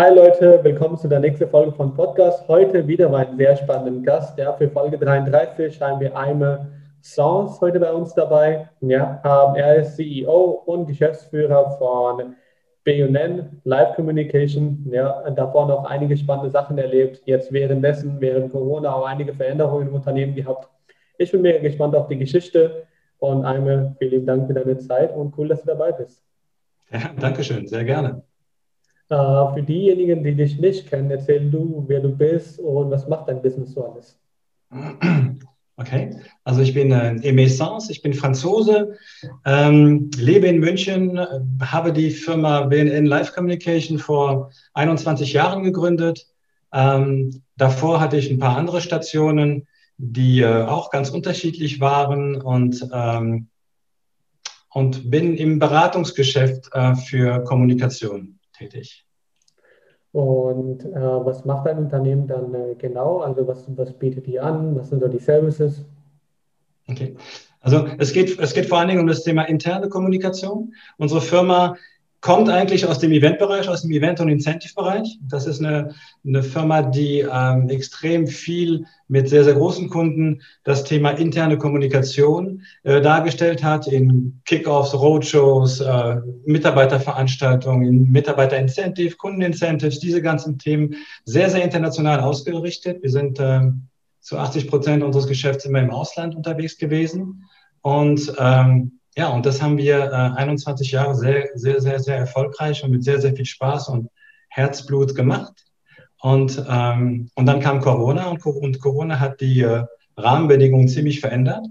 Hi Leute, willkommen zu der nächsten Folge von Podcast. Heute wieder einen sehr spannenden Gast. Ja, für Folge 33 haben wir Aime Sans heute bei uns dabei. Ja, ähm, er ist CEO und Geschäftsführer von BUNN Live Communication. Ja, davor noch einige spannende Sachen erlebt. Jetzt währenddessen, während Corona auch einige Veränderungen im Unternehmen gehabt. Ich bin mega gespannt auf die Geschichte und Aime, vielen Dank für deine Zeit und cool, dass du dabei bist. Ja, Dankeschön, sehr gerne. Uh, für diejenigen, die dich nicht kennen, erzähl du, wer du bist und was macht dein Business so alles? Okay, also ich bin äh, Sans, ich bin Franzose, ähm, lebe in München, habe die Firma BNN Live Communication vor 21 Jahren gegründet. Ähm, davor hatte ich ein paar andere Stationen, die äh, auch ganz unterschiedlich waren und, ähm, und bin im Beratungsgeschäft äh, für Kommunikation tätig. Und äh, was macht dein Unternehmen dann äh, genau? Also was, was bietet ihr an? Was sind so die Services? Okay. Also es geht, es geht vor allen Dingen um das Thema interne Kommunikation. Unsere Firma kommt eigentlich aus dem Eventbereich, aus dem Event- und Incentive-Bereich. Das ist eine, eine Firma, die ähm, extrem viel mit sehr, sehr großen Kunden das Thema interne Kommunikation äh, dargestellt hat in Kickoffs, Roadshows, äh, Mitarbeiterveranstaltungen, Mitarbeiterincentive, Kundenincentives, diese ganzen Themen sehr, sehr international ausgerichtet. Wir sind äh, zu 80 Prozent unseres Geschäfts immer im Ausland unterwegs gewesen und ähm, ja, und das haben wir äh, 21 Jahre sehr, sehr, sehr, sehr erfolgreich und mit sehr, sehr viel Spaß und Herzblut gemacht. Und, ähm, und dann kam Corona und, und Corona hat die äh, Rahmenbedingungen ziemlich verändert.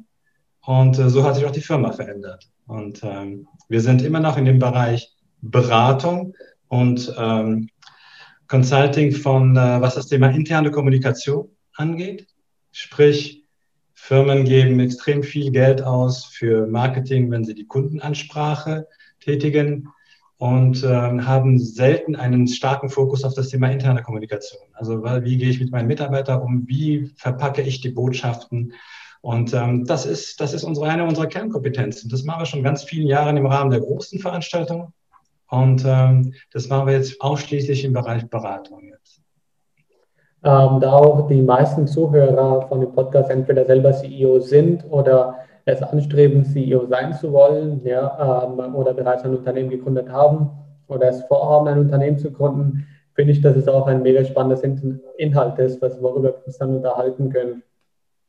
Und äh, so hat sich auch die Firma verändert. Und ähm, wir sind immer noch in dem Bereich Beratung und ähm, Consulting von, äh, was das Thema interne Kommunikation angeht. Sprich, Firmen geben extrem viel Geld aus für Marketing, wenn sie die Kundenansprache tätigen und äh, haben selten einen starken Fokus auf das Thema interne Kommunikation. Also wie gehe ich mit meinen Mitarbeitern um, wie verpacke ich die Botschaften. Und ähm, das, ist, das ist unsere, eine unserer Kernkompetenzen. Das machen wir schon ganz viele Jahre im Rahmen der großen Veranstaltungen. Und ähm, das machen wir jetzt ausschließlich im Bereich Beratung ähm, da auch die meisten Zuhörer von dem Podcast entweder selber CEO sind oder es anstreben, CEO sein zu wollen, ja, ähm, oder bereits ein Unternehmen gegründet haben oder es vorhaben, ein Unternehmen zu gründen, finde ich, dass es auch ein mega spannendes Inhalt ist, was, worüber wir uns dann unterhalten können.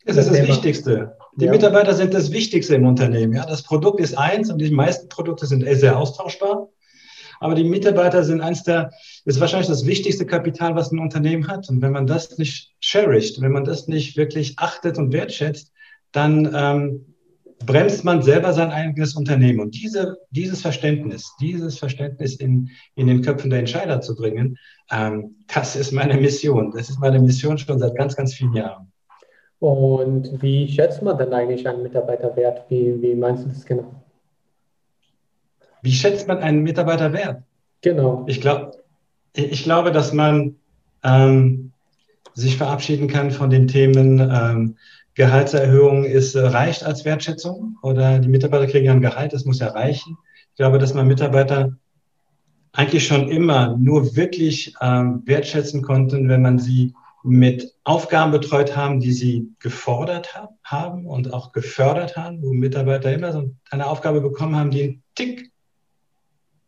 Das ist das, das Wichtigste. Die ja. Mitarbeiter sind das Wichtigste im Unternehmen. Ja? Das Produkt ist eins und die meisten Produkte sind sehr austauschbar. Aber die Mitarbeiter sind eins der, ist wahrscheinlich das wichtigste Kapital, was ein Unternehmen hat. Und wenn man das nicht cherisht, wenn man das nicht wirklich achtet und wertschätzt, dann ähm, bremst man selber sein eigenes Unternehmen. Und diese, dieses Verständnis, dieses Verständnis in, in den Köpfen der Entscheider zu bringen, ähm, das ist meine Mission. Das ist meine Mission schon seit ganz, ganz vielen Jahren. Und wie schätzt man dann eigentlich einen Mitarbeiterwert? Wie, wie meinst du das genau? Wie schätzt man einen Mitarbeiter wert? Genau. Ich, glaub, ich glaube, dass man ähm, sich verabschieden kann von den Themen ähm, Gehaltserhöhung ist, äh, reicht als Wertschätzung oder die Mitarbeiter kriegen ja ein Gehalt, das muss ja reichen. Ich glaube, dass man Mitarbeiter eigentlich schon immer nur wirklich ähm, wertschätzen konnten, wenn man sie mit Aufgaben betreut haben, die sie gefordert ha haben und auch gefördert haben, wo Mitarbeiter immer so eine Aufgabe bekommen haben, die einen Tick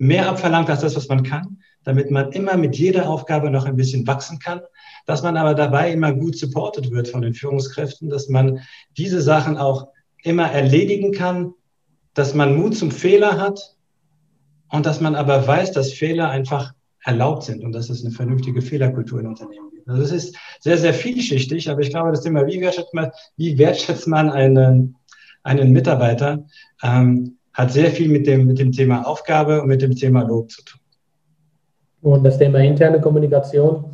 mehr abverlangt als das, was man kann, damit man immer mit jeder Aufgabe noch ein bisschen wachsen kann, dass man aber dabei immer gut supported wird von den Führungskräften, dass man diese Sachen auch immer erledigen kann, dass man Mut zum Fehler hat und dass man aber weiß, dass Fehler einfach erlaubt sind und dass es eine vernünftige Fehlerkultur in Unternehmen gibt. Also es ist sehr, sehr vielschichtig, aber ich glaube, das Thema, wie wertschätzt man, wie wertschätzt man einen, einen Mitarbeiter, ähm, hat sehr viel mit dem, mit dem Thema Aufgabe und mit dem Thema Lob zu tun. Und das Thema interne Kommunikation,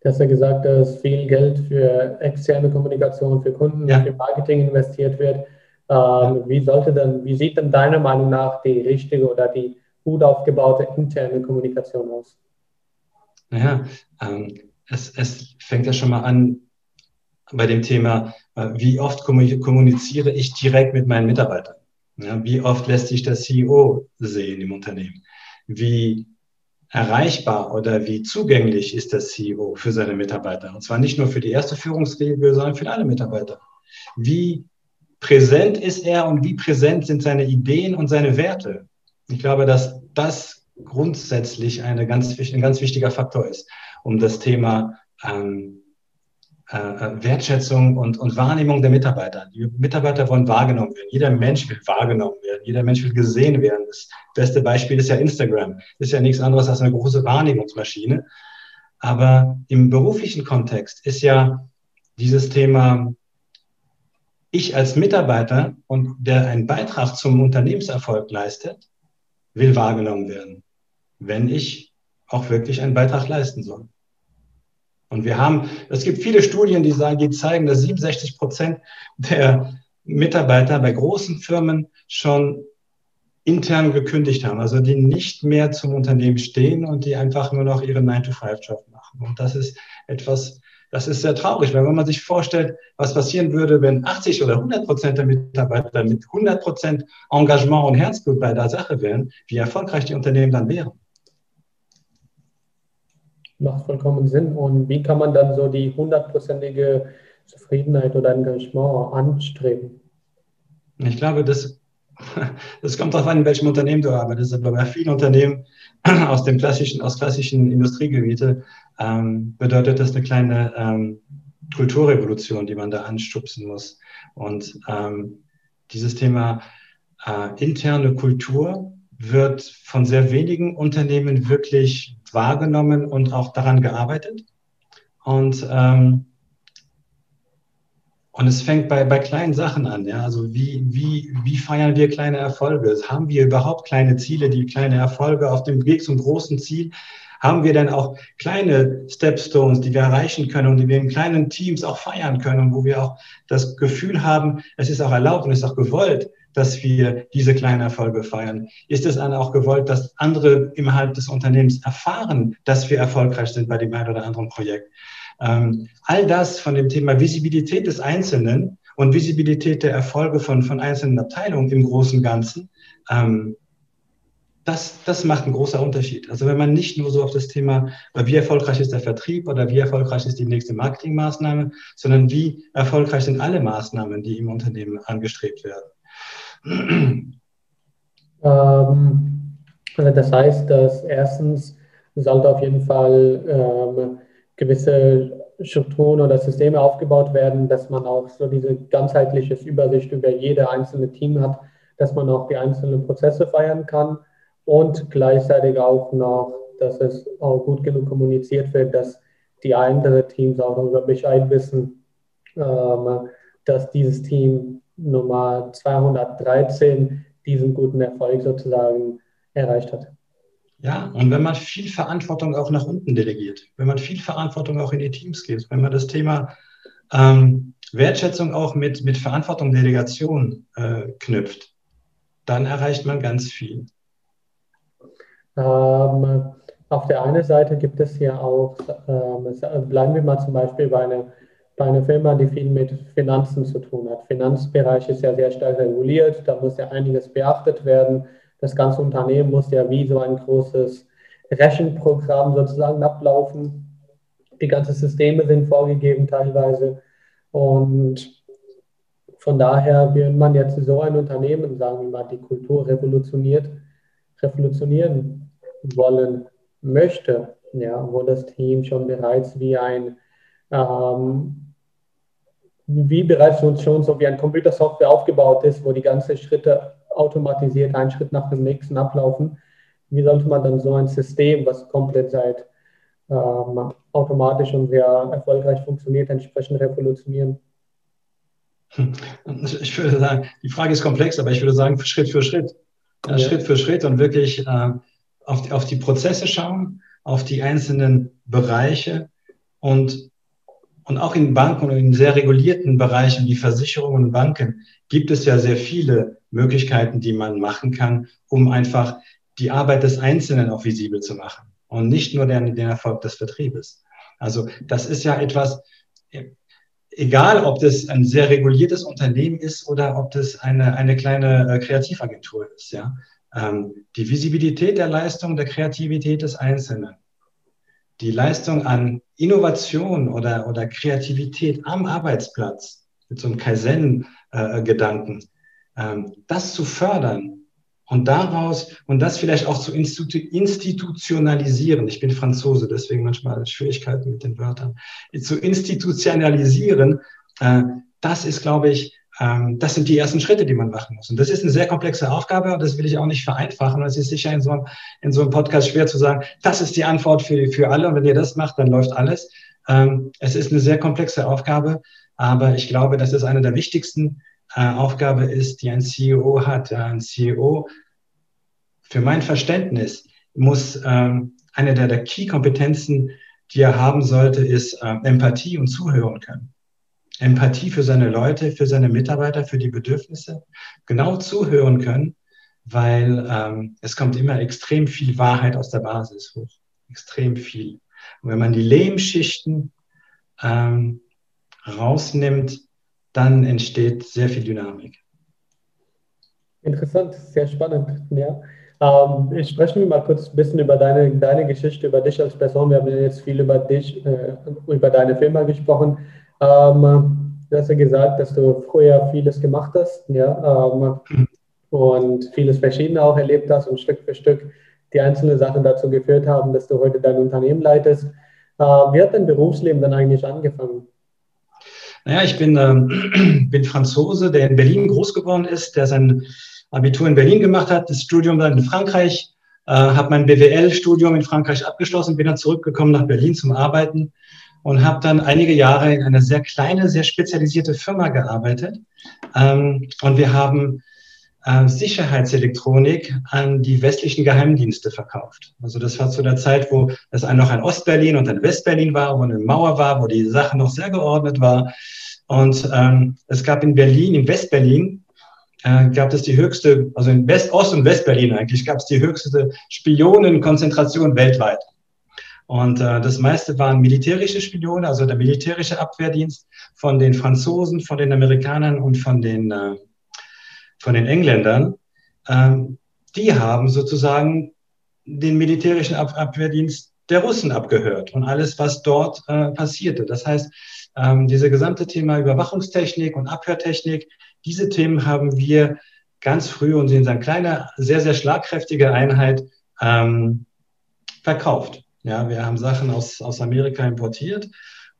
du hast ja gesagt, dass viel Geld für externe Kommunikation, für Kunden, ja. für Marketing investiert wird. Ähm, ja. Wie sollte denn, wie sieht denn deiner Meinung nach die richtige oder die gut aufgebaute interne Kommunikation aus? Naja, ähm, es, es fängt ja schon mal an bei dem Thema, äh, wie oft kommuniziere ich direkt mit meinen Mitarbeitern? Ja, wie oft lässt sich der CEO sehen im Unternehmen? Wie, erreichbar oder wie zugänglich ist der CEO für seine Mitarbeiter? Und zwar nicht nur für die erste Führungsriege, sondern für alle Mitarbeiter. Wie präsent ist er und wie präsent sind seine Ideen und seine Werte? Ich glaube, dass das grundsätzlich eine ganz, ein ganz wichtiger Faktor ist, um das Thema ähm, äh, äh, Wertschätzung und, und Wahrnehmung der Mitarbeiter. Die Mitarbeiter wollen wahrgenommen werden. Jeder Mensch will wahrgenommen werden. Jeder Mensch will gesehen werden. Das beste Beispiel ist ja Instagram. Ist ja nichts anderes als eine große Wahrnehmungsmaschine. Aber im beruflichen Kontext ist ja dieses Thema, ich als Mitarbeiter und der einen Beitrag zum Unternehmenserfolg leistet, will wahrgenommen werden, wenn ich auch wirklich einen Beitrag leisten soll. Und wir haben, es gibt viele Studien, die sagen, die zeigen, dass 67 Prozent der Mitarbeiter bei großen Firmen schon intern gekündigt haben, also die nicht mehr zum Unternehmen stehen und die einfach nur noch ihren 9-to-5-Job machen. Und das ist etwas, das ist sehr traurig, weil wenn man sich vorstellt, was passieren würde, wenn 80 oder 100 Prozent der Mitarbeiter mit 100 Prozent Engagement und Herzblut bei der Sache wären, wie erfolgreich die Unternehmen dann wären. Macht vollkommen Sinn. Und wie kann man dann so die hundertprozentige Zufriedenheit oder Engagement anstreben? Ich glaube, das, das kommt darauf an, in welchem Unternehmen du arbeitest. Aber bei vielen Unternehmen aus dem klassischen, aus klassischen Industriegebiete ähm, bedeutet das eine kleine ähm, Kulturrevolution, die man da anstupsen muss. Und ähm, dieses Thema äh, interne Kultur wird von sehr wenigen Unternehmen wirklich wahrgenommen und auch daran gearbeitet. Und, ähm, und es fängt bei, bei kleinen Sachen an. Ja? Also wie, wie, wie feiern wir kleine Erfolge? Haben wir überhaupt kleine Ziele, die kleine Erfolge auf dem Weg zum großen Ziel? Haben wir denn auch kleine Stepstones, die wir erreichen können und die wir in kleinen Teams auch feiern können und wo wir auch das Gefühl haben, es ist auch erlaubt und es ist auch gewollt, dass wir diese kleinen Erfolge feiern? Ist es dann auch gewollt, dass andere innerhalb des Unternehmens erfahren, dass wir erfolgreich sind bei dem einen oder anderen Projekt? Ähm, all das von dem Thema Visibilität des Einzelnen und Visibilität der Erfolge von, von einzelnen Abteilungen im großen Ganzen, ähm, das, das macht einen großen Unterschied. Also wenn man nicht nur so auf das Thema, wie erfolgreich ist der Vertrieb oder wie erfolgreich ist die nächste Marketingmaßnahme, sondern wie erfolgreich sind alle Maßnahmen, die im Unternehmen angestrebt werden. Ähm, das heißt, dass erstens sollte auf jeden Fall ähm, gewisse Strukturen oder Systeme aufgebaut werden, dass man auch so diese ganzheitliche Übersicht über jede einzelne Team hat, dass man auch die einzelnen Prozesse feiern kann und gleichzeitig auch noch, dass es auch gut genug kommuniziert wird, dass die anderen Teams auch darüber Bescheid wissen, ähm, dass dieses Team Nummer 213 diesen guten Erfolg sozusagen erreicht hat. Ja, und wenn man viel Verantwortung auch nach unten delegiert, wenn man viel Verantwortung auch in die Teams gibt, wenn man das Thema ähm, Wertschätzung auch mit, mit Verantwortung, Delegation äh, knüpft, dann erreicht man ganz viel. Ähm, auf der einen Seite gibt es ja auch, ähm, bleiben wir mal zum Beispiel bei einer bei einer Firma, die viel mit Finanzen zu tun hat. Finanzbereich ist ja sehr stark reguliert, da muss ja einiges beachtet werden. Das ganze Unternehmen muss ja wie so ein großes Rechenprogramm sozusagen ablaufen. Die ganzen Systeme sind vorgegeben teilweise. Und von daher, wenn man jetzt so ein Unternehmen, sagen wir mal, die Kultur revolutioniert, revolutionieren wollen möchte, ja, wo das Team schon bereits wie ein ähm, wie bereits schon so wie ein Computersoftware aufgebaut ist, wo die ganzen Schritte automatisiert einen Schritt nach dem nächsten ablaufen, wie sollte man dann so ein System, was komplett seit ähm, automatisch und sehr erfolgreich funktioniert, entsprechend revolutionieren? Ich würde sagen, die Frage ist komplex, aber ich würde sagen, Schritt für Schritt. Ja. Schritt für Schritt und wirklich äh, auf, die, auf die Prozesse schauen, auf die einzelnen Bereiche und und auch in Banken und in sehr regulierten Bereichen wie Versicherungen und Banken gibt es ja sehr viele Möglichkeiten, die man machen kann, um einfach die Arbeit des Einzelnen auch visibel zu machen und nicht nur den, den Erfolg des Vertriebes. Also das ist ja etwas, egal ob das ein sehr reguliertes Unternehmen ist oder ob das eine, eine kleine äh, Kreativagentur ist, ja. ähm, die Visibilität der Leistung, der Kreativität des Einzelnen, die Leistung an Innovation oder, oder Kreativität am Arbeitsplatz mit so einem Kaizen-Gedanken, äh, ähm, das zu fördern und daraus und das vielleicht auch zu institutionalisieren. Ich bin Franzose, deswegen manchmal Schwierigkeiten mit den Wörtern. Zu institutionalisieren, äh, das ist, glaube ich, das sind die ersten Schritte, die man machen muss. Und das ist eine sehr komplexe Aufgabe und das will ich auch nicht vereinfachen. Es ist sicher in so, einem, in so einem Podcast schwer zu sagen, das ist die Antwort für, für alle und wenn ihr das macht, dann läuft alles. Ähm, es ist eine sehr komplexe Aufgabe, aber ich glaube, dass es eine der wichtigsten äh, Aufgabe ist, die ein CEO hat. Ein CEO, für mein Verständnis, muss ähm, eine der, der Key-Kompetenzen, die er haben sollte, ist Empathie und Zuhören können. Empathie für seine Leute, für seine Mitarbeiter, für die Bedürfnisse, genau zuhören können, weil ähm, es kommt immer extrem viel Wahrheit aus der Basis hoch. Extrem viel. Und wenn man die Lehmschichten ähm, rausnimmt, dann entsteht sehr viel Dynamik. Interessant, sehr spannend. Ja. Ähm, ich spreche mir mal kurz ein bisschen über deine, deine Geschichte, über dich als Person. Wir haben jetzt viel über dich, äh, über deine Firma gesprochen. Ähm, du hast ja gesagt, dass du früher vieles gemacht hast, ja, ähm, und vieles Verschiedene auch erlebt hast und Stück für Stück die einzelnen Sachen dazu geführt haben, dass du heute dein Unternehmen leitest. Äh, wie hat dein Berufsleben dann eigentlich angefangen? Naja, ich bin, ähm, bin Franzose, der in Berlin groß geworden ist, der sein Abitur in Berlin gemacht hat, das Studium dann in Frankreich, äh, habe mein BWL-Studium in Frankreich abgeschlossen, bin dann zurückgekommen nach Berlin zum Arbeiten und habe dann einige Jahre in einer sehr kleine, sehr spezialisierte Firma gearbeitet. Ähm, und wir haben äh, Sicherheitselektronik an die westlichen Geheimdienste verkauft. Also das war zu der Zeit, wo es noch ein Ostberlin und ein Westberlin war, wo eine Mauer war, wo die Sache noch sehr geordnet war. Und ähm, es gab in Berlin, in Westberlin, äh, gab es die höchste, also in West, Ost- und Westberlin eigentlich, gab es die höchste Spionenkonzentration weltweit. Und äh, das meiste waren militärische Spione, also der militärische Abwehrdienst von den Franzosen, von den Amerikanern und von den, äh, von den Engländern. Ähm, die haben sozusagen den militärischen Ab Abwehrdienst der Russen abgehört und alles, was dort äh, passierte. Das heißt, ähm, diese gesamte Thema Überwachungstechnik und Abhörtechnik, diese Themen haben wir ganz früh und sind eine kleine, sehr, sehr schlagkräftige Einheit ähm, verkauft. Ja, wir haben Sachen aus, aus Amerika importiert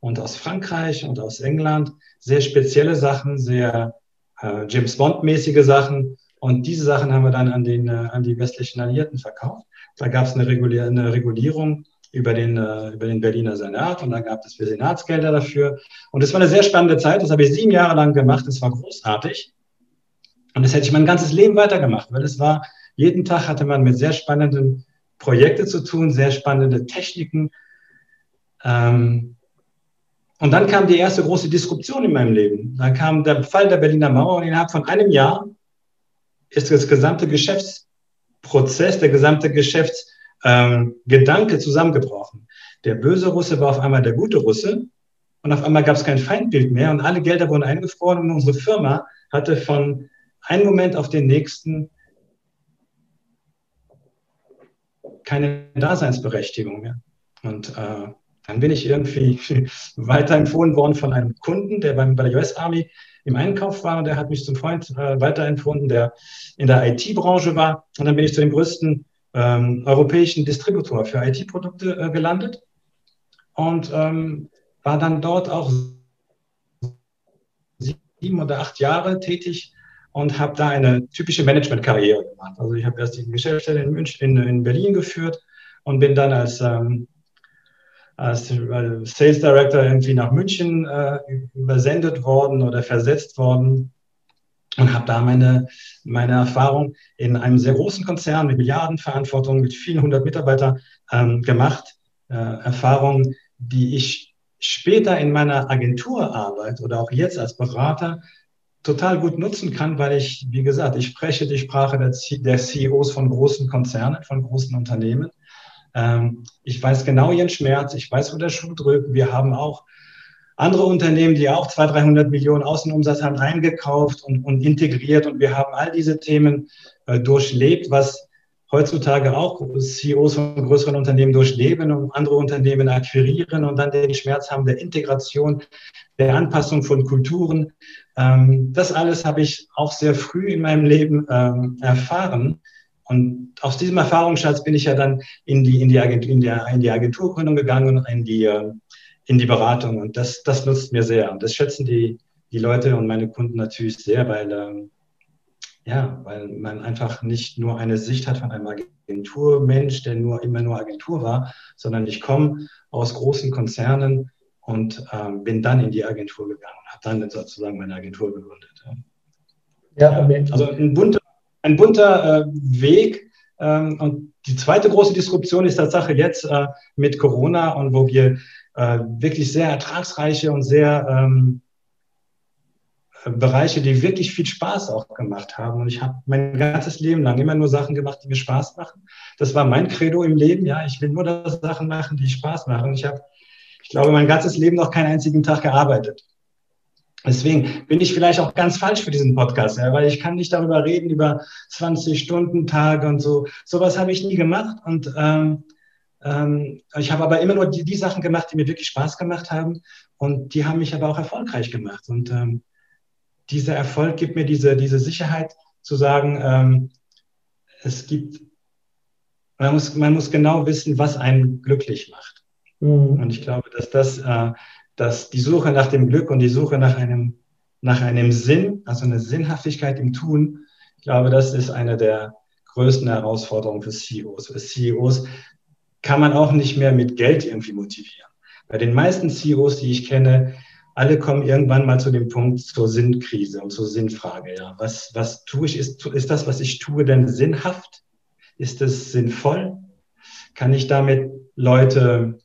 und aus Frankreich und aus England. Sehr spezielle Sachen, sehr äh, James Bond-mäßige Sachen. Und diese Sachen haben wir dann an, den, äh, an die westlichen Alliierten verkauft. Da gab es eine, Regulier eine Regulierung über den, äh, über den Berliner Senat und da gab es für Senatsgelder dafür. Und es war eine sehr spannende Zeit. Das habe ich sieben Jahre lang gemacht. Das war großartig. Und das hätte ich mein ganzes Leben weitergemacht, weil es war, jeden Tag hatte man mit sehr spannenden Projekte zu tun, sehr spannende Techniken. Ähm, und dann kam die erste große Disruption in meinem Leben. Dann kam der Fall der Berliner Mauer und innerhalb von einem Jahr ist das gesamte Geschäftsprozess, der gesamte Geschäftsgedanke ähm, zusammengebrochen. Der böse Russe war auf einmal der gute Russe und auf einmal gab es kein Feindbild mehr und alle Gelder wurden eingefroren und unsere Firma hatte von einem Moment auf den nächsten keine Daseinsberechtigung mehr. Und äh, dann bin ich irgendwie weiterempfohlen worden von einem Kunden, der beim, bei der US Army im Einkauf war und der hat mich zum Freund äh, weiterempfohlen, der in der IT-Branche war. Und dann bin ich zu dem größten ähm, europäischen Distributor für IT-Produkte äh, gelandet und ähm, war dann dort auch sieben oder acht Jahre tätig und habe da eine typische Management-Karriere gemacht. Also ich habe erst die Geschäftsstelle in, München, in, in Berlin geführt und bin dann als, ähm, als Sales Director irgendwie nach München äh, übersendet worden oder versetzt worden und habe da meine, meine Erfahrung in einem sehr großen Konzern mit Milliardenverantwortung, mit vielen hundert Mitarbeitern ähm, gemacht. Äh, Erfahrungen, die ich später in meiner Agenturarbeit oder auch jetzt als Berater total gut nutzen kann, weil ich, wie gesagt, ich spreche die Sprache der, der CEOs von großen Konzernen, von großen Unternehmen. Ähm, ich weiß genau ihren Schmerz, ich weiß, wo der Schuh drückt. Wir haben auch andere Unternehmen, die auch 200, 300 Millionen Außenumsatz haben, eingekauft und, und integriert. Und wir haben all diese Themen äh, durchlebt, was heutzutage auch CEOs von größeren Unternehmen durchleben und andere Unternehmen akquirieren und dann den Schmerz haben der Integration, der Anpassung von Kulturen. Ähm, das alles habe ich auch sehr früh in meinem Leben ähm, erfahren. Und aus diesem Erfahrungsschatz bin ich ja dann in die, in die, Agentur, in der, in die Agenturgründung gegangen und in die, äh, in die Beratung. Und das, das nutzt mir sehr. Und das schätzen die, die Leute und meine Kunden natürlich sehr, weil ähm, ja, weil man einfach nicht nur eine Sicht hat von einem Agenturmensch, der nur immer nur Agentur war, sondern ich komme aus großen Konzernen und ähm, bin dann in die Agentur gegangen und habe dann sozusagen meine Agentur gegründet. Ja, ja also ein bunter, ein bunter äh, Weg. Ähm, und die zweite große Disruption ist Tatsache jetzt äh, mit Corona und wo wir äh, wirklich sehr ertragsreiche und sehr ähm, Bereiche, die wirklich viel Spaß auch gemacht haben. Und ich habe mein ganzes Leben lang immer nur Sachen gemacht, die mir Spaß machen. Das war mein Credo im Leben. Ja, ich will nur das Sachen machen, die Spaß machen. Ich habe, glaube, mein ganzes Leben noch keinen einzigen Tag gearbeitet. Deswegen bin ich vielleicht auch ganz falsch für diesen Podcast, ja, weil ich kann nicht darüber reden, über 20 Stunden Tage und so. Sowas habe ich nie gemacht. Und ähm, ähm, ich habe aber immer nur die, die Sachen gemacht, die mir wirklich Spaß gemacht haben. Und die haben mich aber auch erfolgreich gemacht. Und ähm, dieser Erfolg gibt mir diese, diese Sicherheit zu sagen, ähm, es gibt, man muss, man muss genau wissen, was einen glücklich macht. Mhm. Und ich glaube, dass das, äh, dass die Suche nach dem Glück und die Suche nach einem, nach einem Sinn, also eine Sinnhaftigkeit im Tun, ich glaube, das ist eine der größten Herausforderungen für CEOs. Für CEOs kann man auch nicht mehr mit Geld irgendwie motivieren. Bei den meisten CEOs, die ich kenne, alle kommen irgendwann mal zu dem Punkt zur Sinnkrise und zur Sinnfrage. Ja. Was, was tue ich? Ist, ist das, was ich tue, denn sinnhaft? Ist es sinnvoll? Kann ich damit Leute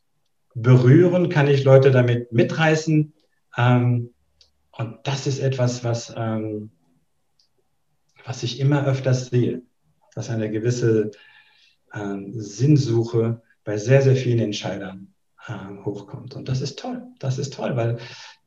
berühren? Kann ich Leute damit mitreißen? Ähm, und das ist etwas, was, ähm, was ich immer öfters sehe, dass eine gewisse ähm, Sinnsuche bei sehr, sehr vielen Entscheidern ähm, hochkommt. Und das ist toll. Das ist toll, weil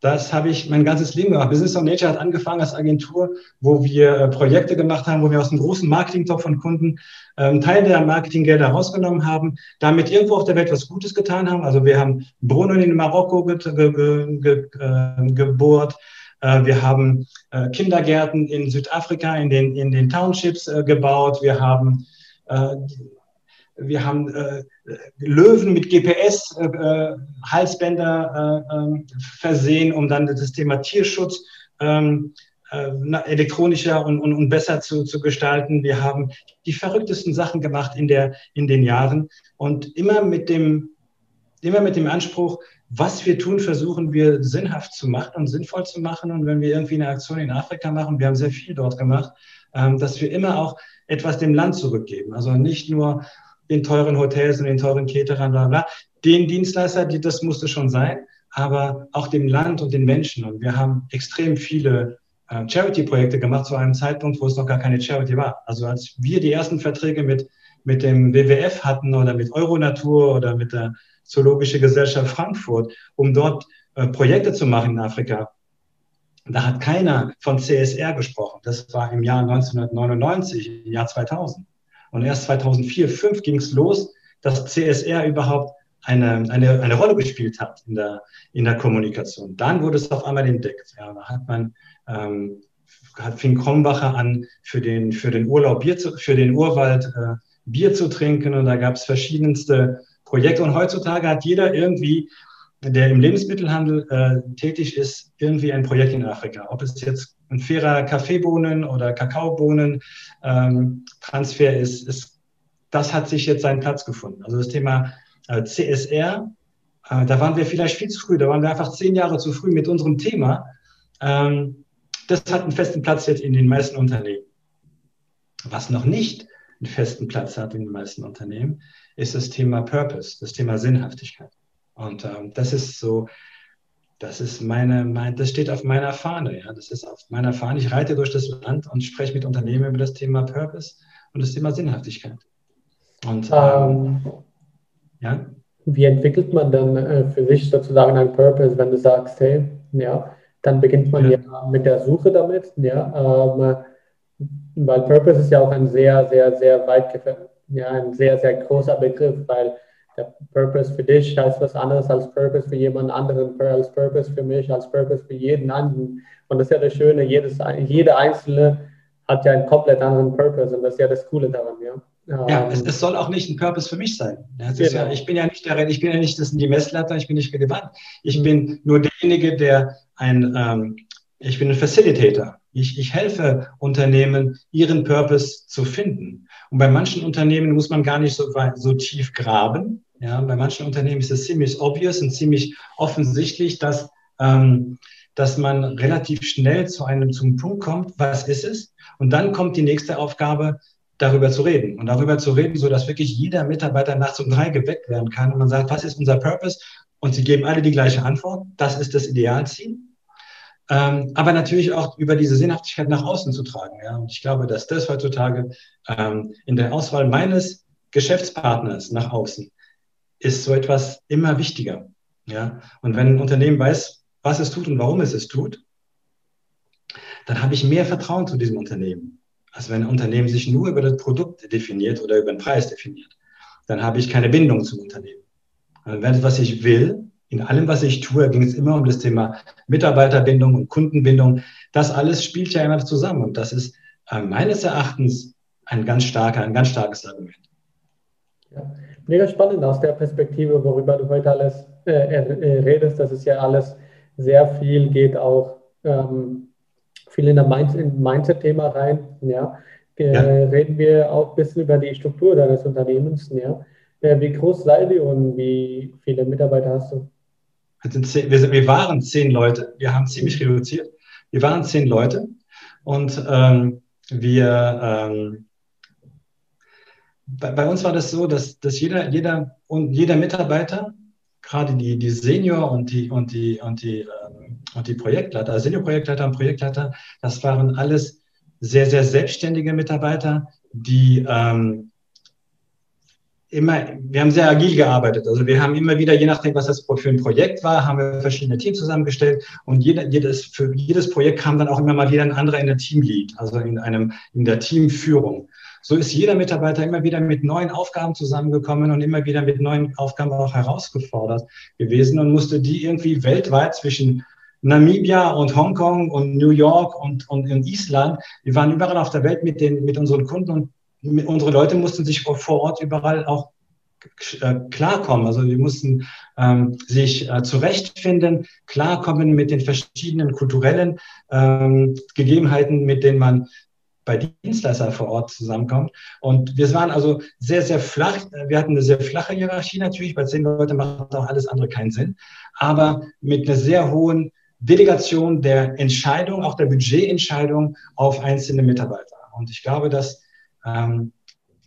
das habe ich mein ganzes Leben gemacht. Business of Nature hat angefangen als Agentur, wo wir äh, Projekte gemacht haben, wo wir aus einem großen Marketingtopf von Kunden ähm, Teil der Marketinggelder rausgenommen haben, damit irgendwo auf der Welt was Gutes getan haben. Also wir haben Brunnen in Marokko ge ge ge äh, gebohrt. Äh, wir haben äh, Kindergärten in Südafrika in den, in den Townships äh, gebaut. Wir haben wir haben äh, Löwen mit GPS-Halsbänder äh, äh, ähm, versehen, um dann das Thema Tierschutz ähm, äh, elektronischer und, und, und besser zu, zu gestalten. Wir haben die verrücktesten Sachen gemacht in, der, in den Jahren und immer mit dem, immer mit dem Anspruch, was wir tun, versuchen wir sinnhaft zu machen und sinnvoll zu machen. Und wenn wir irgendwie eine Aktion in Afrika machen, wir haben sehr viel dort gemacht, ähm, dass wir immer auch etwas dem Land zurückgeben. Also nicht nur den teuren Hotels und den teuren Caterern, bla bla. Den Dienstleister, die, das musste schon sein, aber auch dem Land und den Menschen. Und wir haben extrem viele äh, Charity-Projekte gemacht zu einem Zeitpunkt, wo es noch gar keine Charity war. Also als wir die ersten Verträge mit, mit dem WWF hatten oder mit Euronatur oder mit der Zoologische Gesellschaft Frankfurt, um dort äh, Projekte zu machen in Afrika, da hat keiner von CSR gesprochen. Das war im Jahr 1999, im Jahr 2000. Und erst 2004, 2005 ging es los, dass CSR überhaupt eine, eine, eine Rolle gespielt hat in der, in der Kommunikation. Dann wurde es auf einmal entdeckt. Ja, da hat man, ähm, hat, fing Krombacher an, für den, für den Urlaub Bier zu, für den Urwald äh, Bier zu trinken und da gab es verschiedenste Projekte. Und heutzutage hat jeder irgendwie der im Lebensmittelhandel äh, tätig ist, irgendwie ein Projekt in Afrika. Ob es jetzt ein fairer Kaffeebohnen oder Kakaobohnen ähm, ist, ist, das hat sich jetzt seinen Platz gefunden. Also das Thema äh, CSR, äh, da waren wir vielleicht viel zu früh, da waren wir einfach zehn Jahre zu früh mit unserem Thema. Ähm, das hat einen festen Platz jetzt in den meisten Unternehmen. Was noch nicht einen festen Platz hat in den meisten Unternehmen, ist das Thema Purpose, das Thema Sinnhaftigkeit. Und ähm, das ist so, das ist meine, mein, das steht auf meiner Fahne. Ja, das ist auf meiner Fahne. Ich reite durch das Land und spreche mit Unternehmen über das Thema Purpose und das Thema Sinnhaftigkeit. Und ähm, ähm, ja. wie entwickelt man dann äh, für sich sozusagen einen Purpose, wenn du sagst, hey, ja, dann beginnt man ja, ja mit der Suche damit, ja, ähm, weil Purpose ist ja auch ein sehr, sehr, sehr weit, ja, ein sehr, sehr großer Begriff, weil der Purpose für dich heißt was anderes als Purpose für jemand anderen, als Purpose für mich, als Purpose für jeden anderen. Und das ist ja das Schöne, jedes, jeder Einzelne hat ja einen komplett anderen Purpose und das ist ja das Coole daran, ja. Ja, es, es, soll auch nicht ein Purpose für mich sein. Ja, genau. ja, ich bin ja nicht der, ich bin ja nicht das sind die Messlatte, ich bin nicht relevant. Ich mhm. bin nur derjenige, der ein, ähm, ich bin ein Facilitator. Ich, ich helfe Unternehmen, ihren Purpose zu finden. Und bei manchen Unternehmen muss man gar nicht so, so tief graben. Ja, bei manchen Unternehmen ist es ziemlich obvious und ziemlich offensichtlich, dass, ähm, dass man relativ schnell zu einem zum Punkt kommt, was ist es? Und dann kommt die nächste Aufgabe, darüber zu reden und darüber zu reden, so dass wirklich jeder Mitarbeiter nachts um drei geweckt werden kann und man sagt, was ist unser Purpose? Und sie geben alle die gleiche Antwort. Das ist das Idealziel. Ähm, aber natürlich auch über diese Sinnhaftigkeit nach außen zu tragen. Ja? Und ich glaube, dass das heutzutage ähm, in der Auswahl meines Geschäftspartners nach außen ist so etwas immer wichtiger. Ja? Und wenn ein Unternehmen weiß, was es tut und warum es es tut, dann habe ich mehr Vertrauen zu diesem Unternehmen. Also wenn ein Unternehmen sich nur über das Produkt definiert oder über den Preis definiert, dann habe ich keine Bindung zum Unternehmen. Wenn was ich will, in allem, was ich tue, ging es immer um das Thema Mitarbeiterbindung und Kundenbindung. Das alles spielt ja immer zusammen und das ist äh, meines Erachtens ein ganz starker, ein ganz starkes Argument. Ja, mega spannend aus der Perspektive, worüber du heute alles äh, äh redest, dass es ja alles sehr viel geht auch ähm, viel in, in Mindset-Thema rein. Ja. ja. Reden wir auch ein bisschen über die Struktur deines Unternehmens. Ja. Wie groß seid ihr und wie viele Mitarbeiter hast du? Zehn, wir, wir, waren zehn Leute. Wir haben ziemlich reduziert. Wir waren zehn Leute und ähm, wir ähm, bei, bei, uns war das so, dass, dass jeder, jeder und jeder Mitarbeiter, gerade die, die Senior und die und die und die ähm, und die Projektleiter, also Senior-Projektleiter und Projektleiter, das waren alles sehr, sehr selbstständige Mitarbeiter, die ähm, immer, wir haben sehr agil gearbeitet. Also wir haben immer wieder, je nachdem, was das für ein Projekt war, haben wir verschiedene Teams zusammengestellt und jeder, jedes, für jedes Projekt kam dann auch immer mal wieder ein anderer in der Teamlead, also in einem, in der Teamführung. So ist jeder Mitarbeiter immer wieder mit neuen Aufgaben zusammengekommen und immer wieder mit neuen Aufgaben auch herausgefordert gewesen und musste die irgendwie weltweit zwischen Namibia und Hongkong und New York und, und in Island. Wir waren überall auf der Welt mit, den, mit unseren Kunden und unsere Leute mussten sich vor Ort überall auch äh, klarkommen. Also wir mussten ähm, sich äh, zurechtfinden, klarkommen mit den verschiedenen kulturellen ähm, Gegebenheiten, mit denen man bei Dienstleistern vor Ort zusammenkommt. Und wir waren also sehr, sehr flach. Wir hatten eine sehr flache Hierarchie natürlich. Bei zehn Leuten macht auch alles andere keinen Sinn. Aber mit einer sehr hohen Delegation der Entscheidung, auch der Budgetentscheidung auf einzelne Mitarbeiter. Und ich glaube, dass ähm,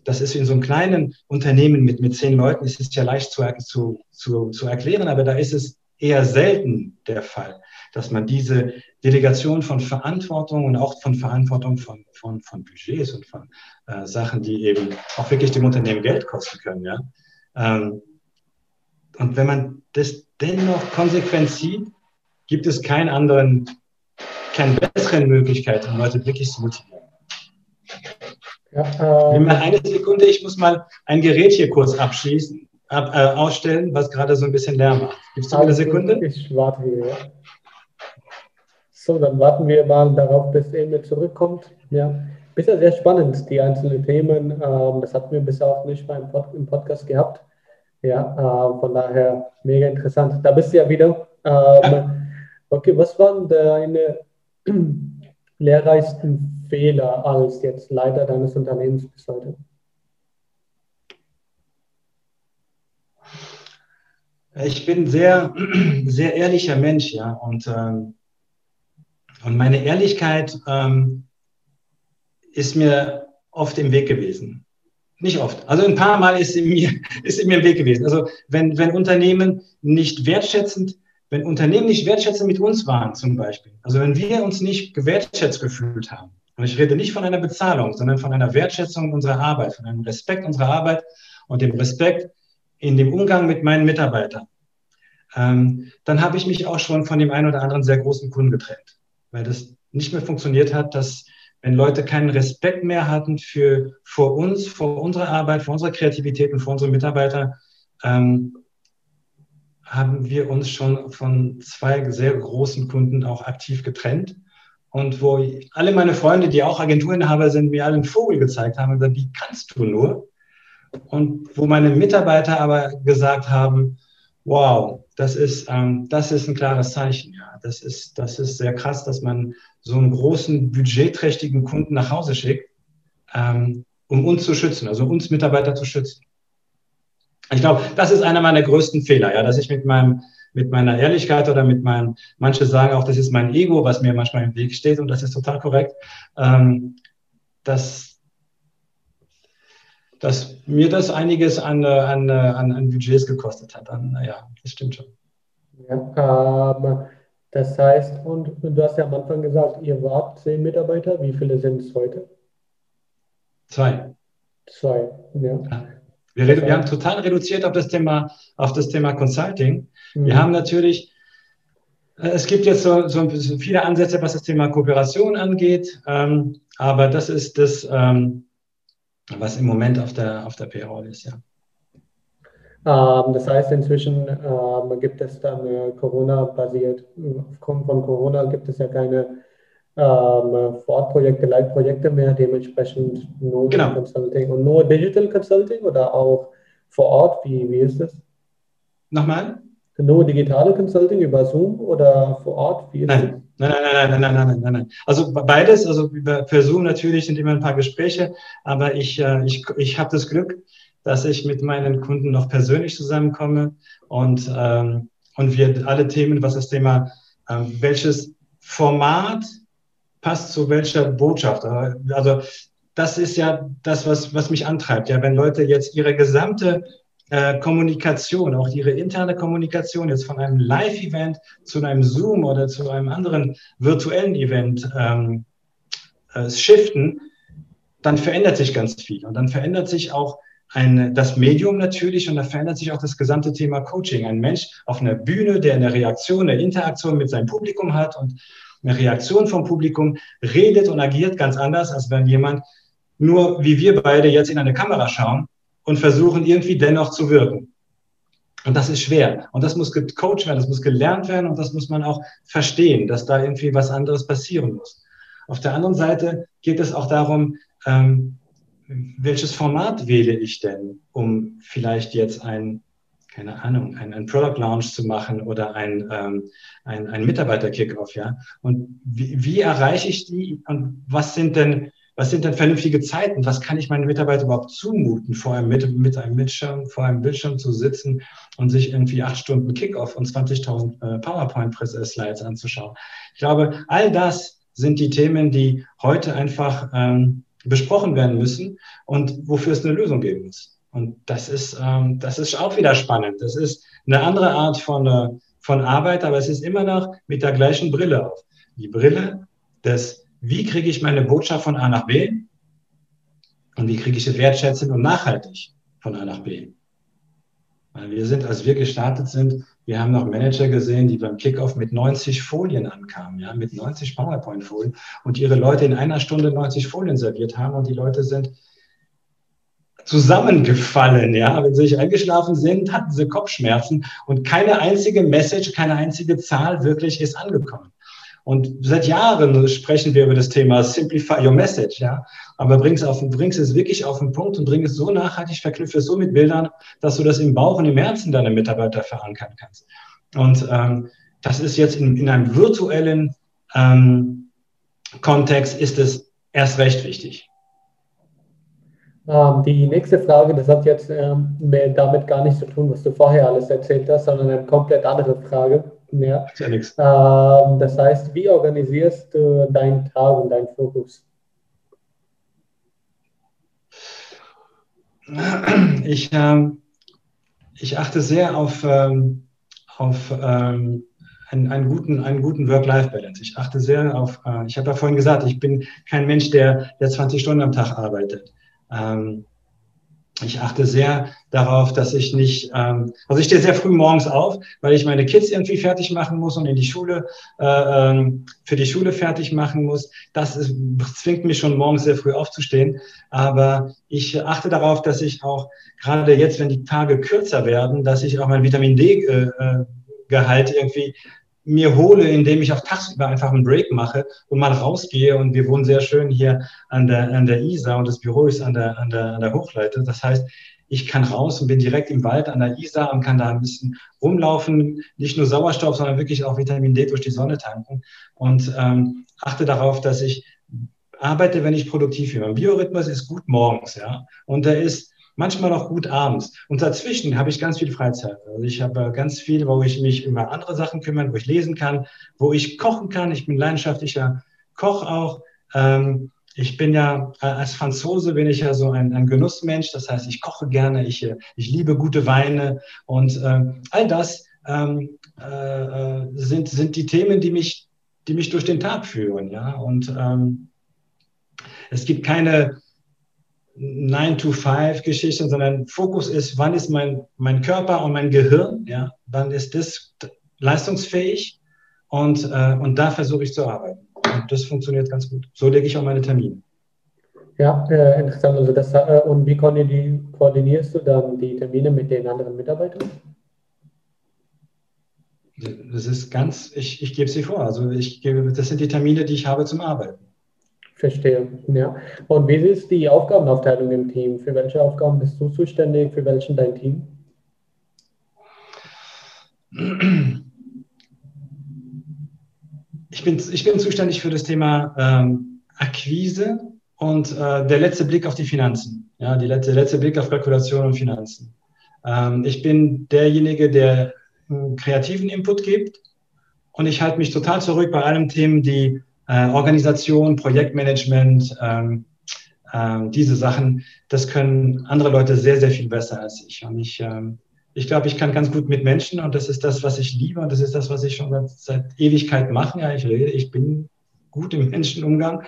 das ist in so einem kleinen Unternehmen mit, mit zehn Leuten, ist es ja leicht zu, zu, zu, zu erklären, aber da ist es eher selten der Fall, dass man diese Delegation von Verantwortung und auch von Verantwortung von, von, von Budgets und von äh, Sachen, die eben auch wirklich dem Unternehmen Geld kosten können. Ja? Ähm, und wenn man das dennoch konsequent sieht, gibt es keinen anderen, keine besseren Möglichkeit, um Leute wirklich zu motivieren. Ja, ähm, mal eine Sekunde, ich muss mal ein Gerät hier kurz abschließen, ab, äh, ausstellen, was gerade so ein bisschen Lärm macht. Gibst du eine Sekunde? Ich warte hier, ja. So, dann warten wir mal darauf, bis Emil zurückkommt. Ja. Bisher sehr spannend, die einzelnen Themen. Ähm, das hatten wir bisher auch nicht mal im, Pod im Podcast gehabt. Ja, äh, von daher mega interessant. Da bist du ja wieder. Ähm, ja. Okay, was waren deine lehrreichsten Fehler als jetzt Leiter deines Unternehmens bis heute? Ich bin sehr, sehr ehrlicher Mensch, ja, und, ähm, und meine Ehrlichkeit ähm, ist mir oft im Weg gewesen. Nicht oft. Also ein paar Mal ist sie mir, ist sie mir im Weg gewesen. Also wenn, wenn Unternehmen nicht wertschätzend wenn Unternehmen nicht wertschätzend mit uns waren, zum Beispiel, also wenn wir uns nicht gewertschätzt gefühlt haben, und ich rede nicht von einer Bezahlung, sondern von einer Wertschätzung unserer Arbeit, von einem Respekt unserer Arbeit und dem Respekt in dem Umgang mit meinen Mitarbeitern, ähm, dann habe ich mich auch schon von dem einen oder anderen sehr großen Kunden getrennt, weil das nicht mehr funktioniert hat, dass wenn Leute keinen Respekt mehr hatten für vor uns, vor unserer Arbeit, vor unserer Kreativität und vor unsere Mitarbeiter, ähm, haben wir uns schon von zwei sehr großen Kunden auch aktiv getrennt. Und wo alle meine Freunde, die auch Agenturinhaber sind, mir alle einen Vogel gezeigt haben und gesagt, wie kannst du nur? Und wo meine Mitarbeiter aber gesagt haben, wow, das ist, ähm, das ist ein klares Zeichen. Ja, das ist, das ist sehr krass, dass man so einen großen, budgetträchtigen Kunden nach Hause schickt, ähm, um uns zu schützen, also uns Mitarbeiter zu schützen. Ich glaube, das ist einer meiner größten Fehler, ja, dass ich mit meinem mit meiner Ehrlichkeit oder mit meinem, manche sagen auch, das ist mein Ego, was mir manchmal im Weg steht und das ist total korrekt, ähm, dass, dass mir das einiges an, an, an, an Budgets gekostet hat. Dann, naja, das stimmt schon. Ja, ähm, das heißt, und du hast ja am Anfang gesagt, ihr wart zehn Mitarbeiter. Wie viele sind es heute? Zwei. Zwei, ja. ja. Wir, wir, haben total reduziert auf das Thema, auf das Thema Consulting. Mhm. Wir haben natürlich, äh, es gibt jetzt so, so, viele Ansätze, was das Thema Kooperation angeht, ähm, aber das ist das, ähm, was im Moment auf der, auf der Payroll ist, ja. Ähm, das heißt, inzwischen ähm, gibt es dann äh, Corona-basiert, aufgrund von Corona gibt es ja keine ähm, Vorortprojekte, Leitprojekte mehr, dementsprechend nur genau. Consulting und nur Digital Consulting oder auch vor Ort, wie, wie ist das? Nochmal? Nur digitale Consulting über Zoom oder vor Ort? Wie ist nein. Das? Nein, nein, nein, nein, nein, nein, nein, nein. Also beides, also für Zoom natürlich sind immer ein paar Gespräche, aber ich, äh, ich, ich habe das Glück, dass ich mit meinen Kunden noch persönlich zusammenkomme und, ähm, und wir alle Themen, was das Thema, ähm, welches Format passt zu welcher Botschaft. Also das ist ja das, was, was mich antreibt. Ja, wenn Leute jetzt ihre gesamte äh, Kommunikation, auch ihre interne Kommunikation jetzt von einem Live-Event zu einem Zoom oder zu einem anderen virtuellen Event ähm, äh, shiften, dann verändert sich ganz viel. Und dann verändert sich auch ein, das Medium natürlich und da verändert sich auch das gesamte Thema Coaching. Ein Mensch auf einer Bühne, der eine Reaktion, eine Interaktion mit seinem Publikum hat und eine Reaktion vom Publikum, redet und agiert ganz anders, als wenn jemand nur wie wir beide jetzt in eine Kamera schauen und versuchen irgendwie dennoch zu wirken. Und das ist schwer. Und das muss gecoacht werden, das muss gelernt werden und das muss man auch verstehen, dass da irgendwie was anderes passieren muss. Auf der anderen Seite geht es auch darum, ähm, welches Format wähle ich denn, um vielleicht jetzt ein, keine Ahnung, ein, ein Product Launch zu machen oder ein, ähm, ein, ein Mitarbeiter-Kickoff, ja? Und wie, wie erreiche ich die und was sind denn, was sind denn vernünftige Zeiten? Was kann ich meinen Mitarbeitern überhaupt zumuten, vor einem, mit, mit einem Bildschirm, vor einem Bildschirm zu sitzen und sich irgendwie acht Stunden Kickoff und 20.000 äh, PowerPoint-Slides anzuschauen? Ich glaube, all das sind die Themen, die heute einfach ähm, besprochen werden müssen und wofür es eine Lösung geben muss. Und das ist, ähm, das ist auch wieder spannend. Das ist eine andere Art von, äh, von Arbeit, aber es ist immer noch mit der gleichen Brille auf. Die Brille des, wie kriege ich meine Botschaft von A nach B und wie kriege ich es wertschätzend und nachhaltig von A nach B. Weil wir sind, als wir gestartet sind, wir haben noch Manager gesehen, die beim Kickoff mit 90 Folien ankamen, ja, mit 90 PowerPoint-Folien und ihre Leute in einer Stunde 90 Folien serviert haben und die Leute sind zusammengefallen, ja. Wenn sie sich eingeschlafen sind, hatten sie Kopfschmerzen und keine einzige Message, keine einzige Zahl wirklich ist angekommen. Und seit Jahren sprechen wir über das Thema Simplify Your Message, ja. Aber bring es, auf, bringst es wirklich auf den Punkt und bring es so nachhaltig, verknüpfe es so mit Bildern, dass du das im Bauch und im Herzen deiner Mitarbeiter verankern kannst. Und ähm, das ist jetzt in, in einem virtuellen ähm, Kontext ist es erst recht wichtig. Ähm, die nächste Frage, das hat jetzt ähm, damit gar nichts zu tun, was du vorher alles erzählt hast, sondern eine komplett andere Frage. Ja. ja ähm, das heißt, wie organisierst du deinen Tag und deinen Fokus? Ich, ähm, ich achte sehr auf, ähm, auf ähm, einen, einen, guten, einen guten Work-Life-Balance. Ich achte sehr auf, äh, ich habe ja vorhin gesagt, ich bin kein Mensch, der, der 20 Stunden am Tag arbeitet. Ähm, ich achte sehr darauf, dass ich nicht, ähm, also ich stehe sehr früh morgens auf, weil ich meine Kids irgendwie fertig machen muss und in die Schule, äh, ähm, für die Schule fertig machen muss. Das ist, zwingt mich schon morgens sehr früh aufzustehen. Aber ich achte darauf, dass ich auch gerade jetzt, wenn die Tage kürzer werden, dass ich auch mein Vitamin D-Gehalt äh, irgendwie mir hole, indem ich auch tagsüber einfach einen Break mache und mal rausgehe. Und wir wohnen sehr schön hier an der, an der Isar und das Büro ist an der, an der, an der Hochleite. Das heißt, ich kann raus und bin direkt im Wald an der Isar und kann da ein bisschen rumlaufen, nicht nur Sauerstoff, sondern wirklich auch Vitamin D durch die Sonne tanken und ähm, achte darauf, dass ich arbeite, wenn ich produktiv bin. Mein Biorhythmus ist gut morgens, ja, und der ist manchmal auch gut abends. Und dazwischen habe ich ganz viel Freizeit. Also ich habe ganz viel, wo ich mich über andere Sachen kümmern, wo ich lesen kann, wo ich kochen kann. Ich bin leidenschaftlicher Koch auch. Ähm, ich bin ja äh, als Franzose bin ich ja so ein, ein Genussmensch. Das heißt, ich koche gerne, ich, äh, ich liebe gute Weine und äh, all das ähm, äh, sind, sind die Themen, die mich, die mich durch den Tag führen. Ja? Und ähm, es gibt keine 9-to-5-Geschichte, sondern Fokus ist, wann ist mein, mein Körper und mein Gehirn, ja, wann ist das leistungsfähig und, äh, und da versuche ich zu arbeiten. Und das funktioniert ganz gut. So lege ich auch meine Termine. Ja, äh, interessant. Also das, äh, und wie koordinierst du dann die Termine mit den anderen Mitarbeitern? Das ist ganz, ich, ich gebe sie vor. Also ich gebe, das sind die Termine, die ich habe zum Arbeiten. Verstehe, ja. Und wie ist die Aufgabenaufteilung im Team? Für welche Aufgaben bist du zuständig? Für welchen dein Team? Ich bin, ich bin zuständig für das Thema ähm, Akquise und äh, der letzte Blick auf die Finanzen. Ja, die letzte, der letzte Blick auf Kalkulation und Finanzen. Ähm, ich bin derjenige, der einen kreativen Input gibt und ich halte mich total zurück bei allen Themen, die äh, Organisation, Projektmanagement, ähm, äh, diese Sachen, das können andere Leute sehr, sehr viel besser als ich. Und ich, ähm, ich glaube, ich kann ganz gut mit Menschen und das ist das, was ich liebe und das ist das, was ich schon seit, seit Ewigkeit mache. Ja, ich rede, ich bin gut im Menschenumgang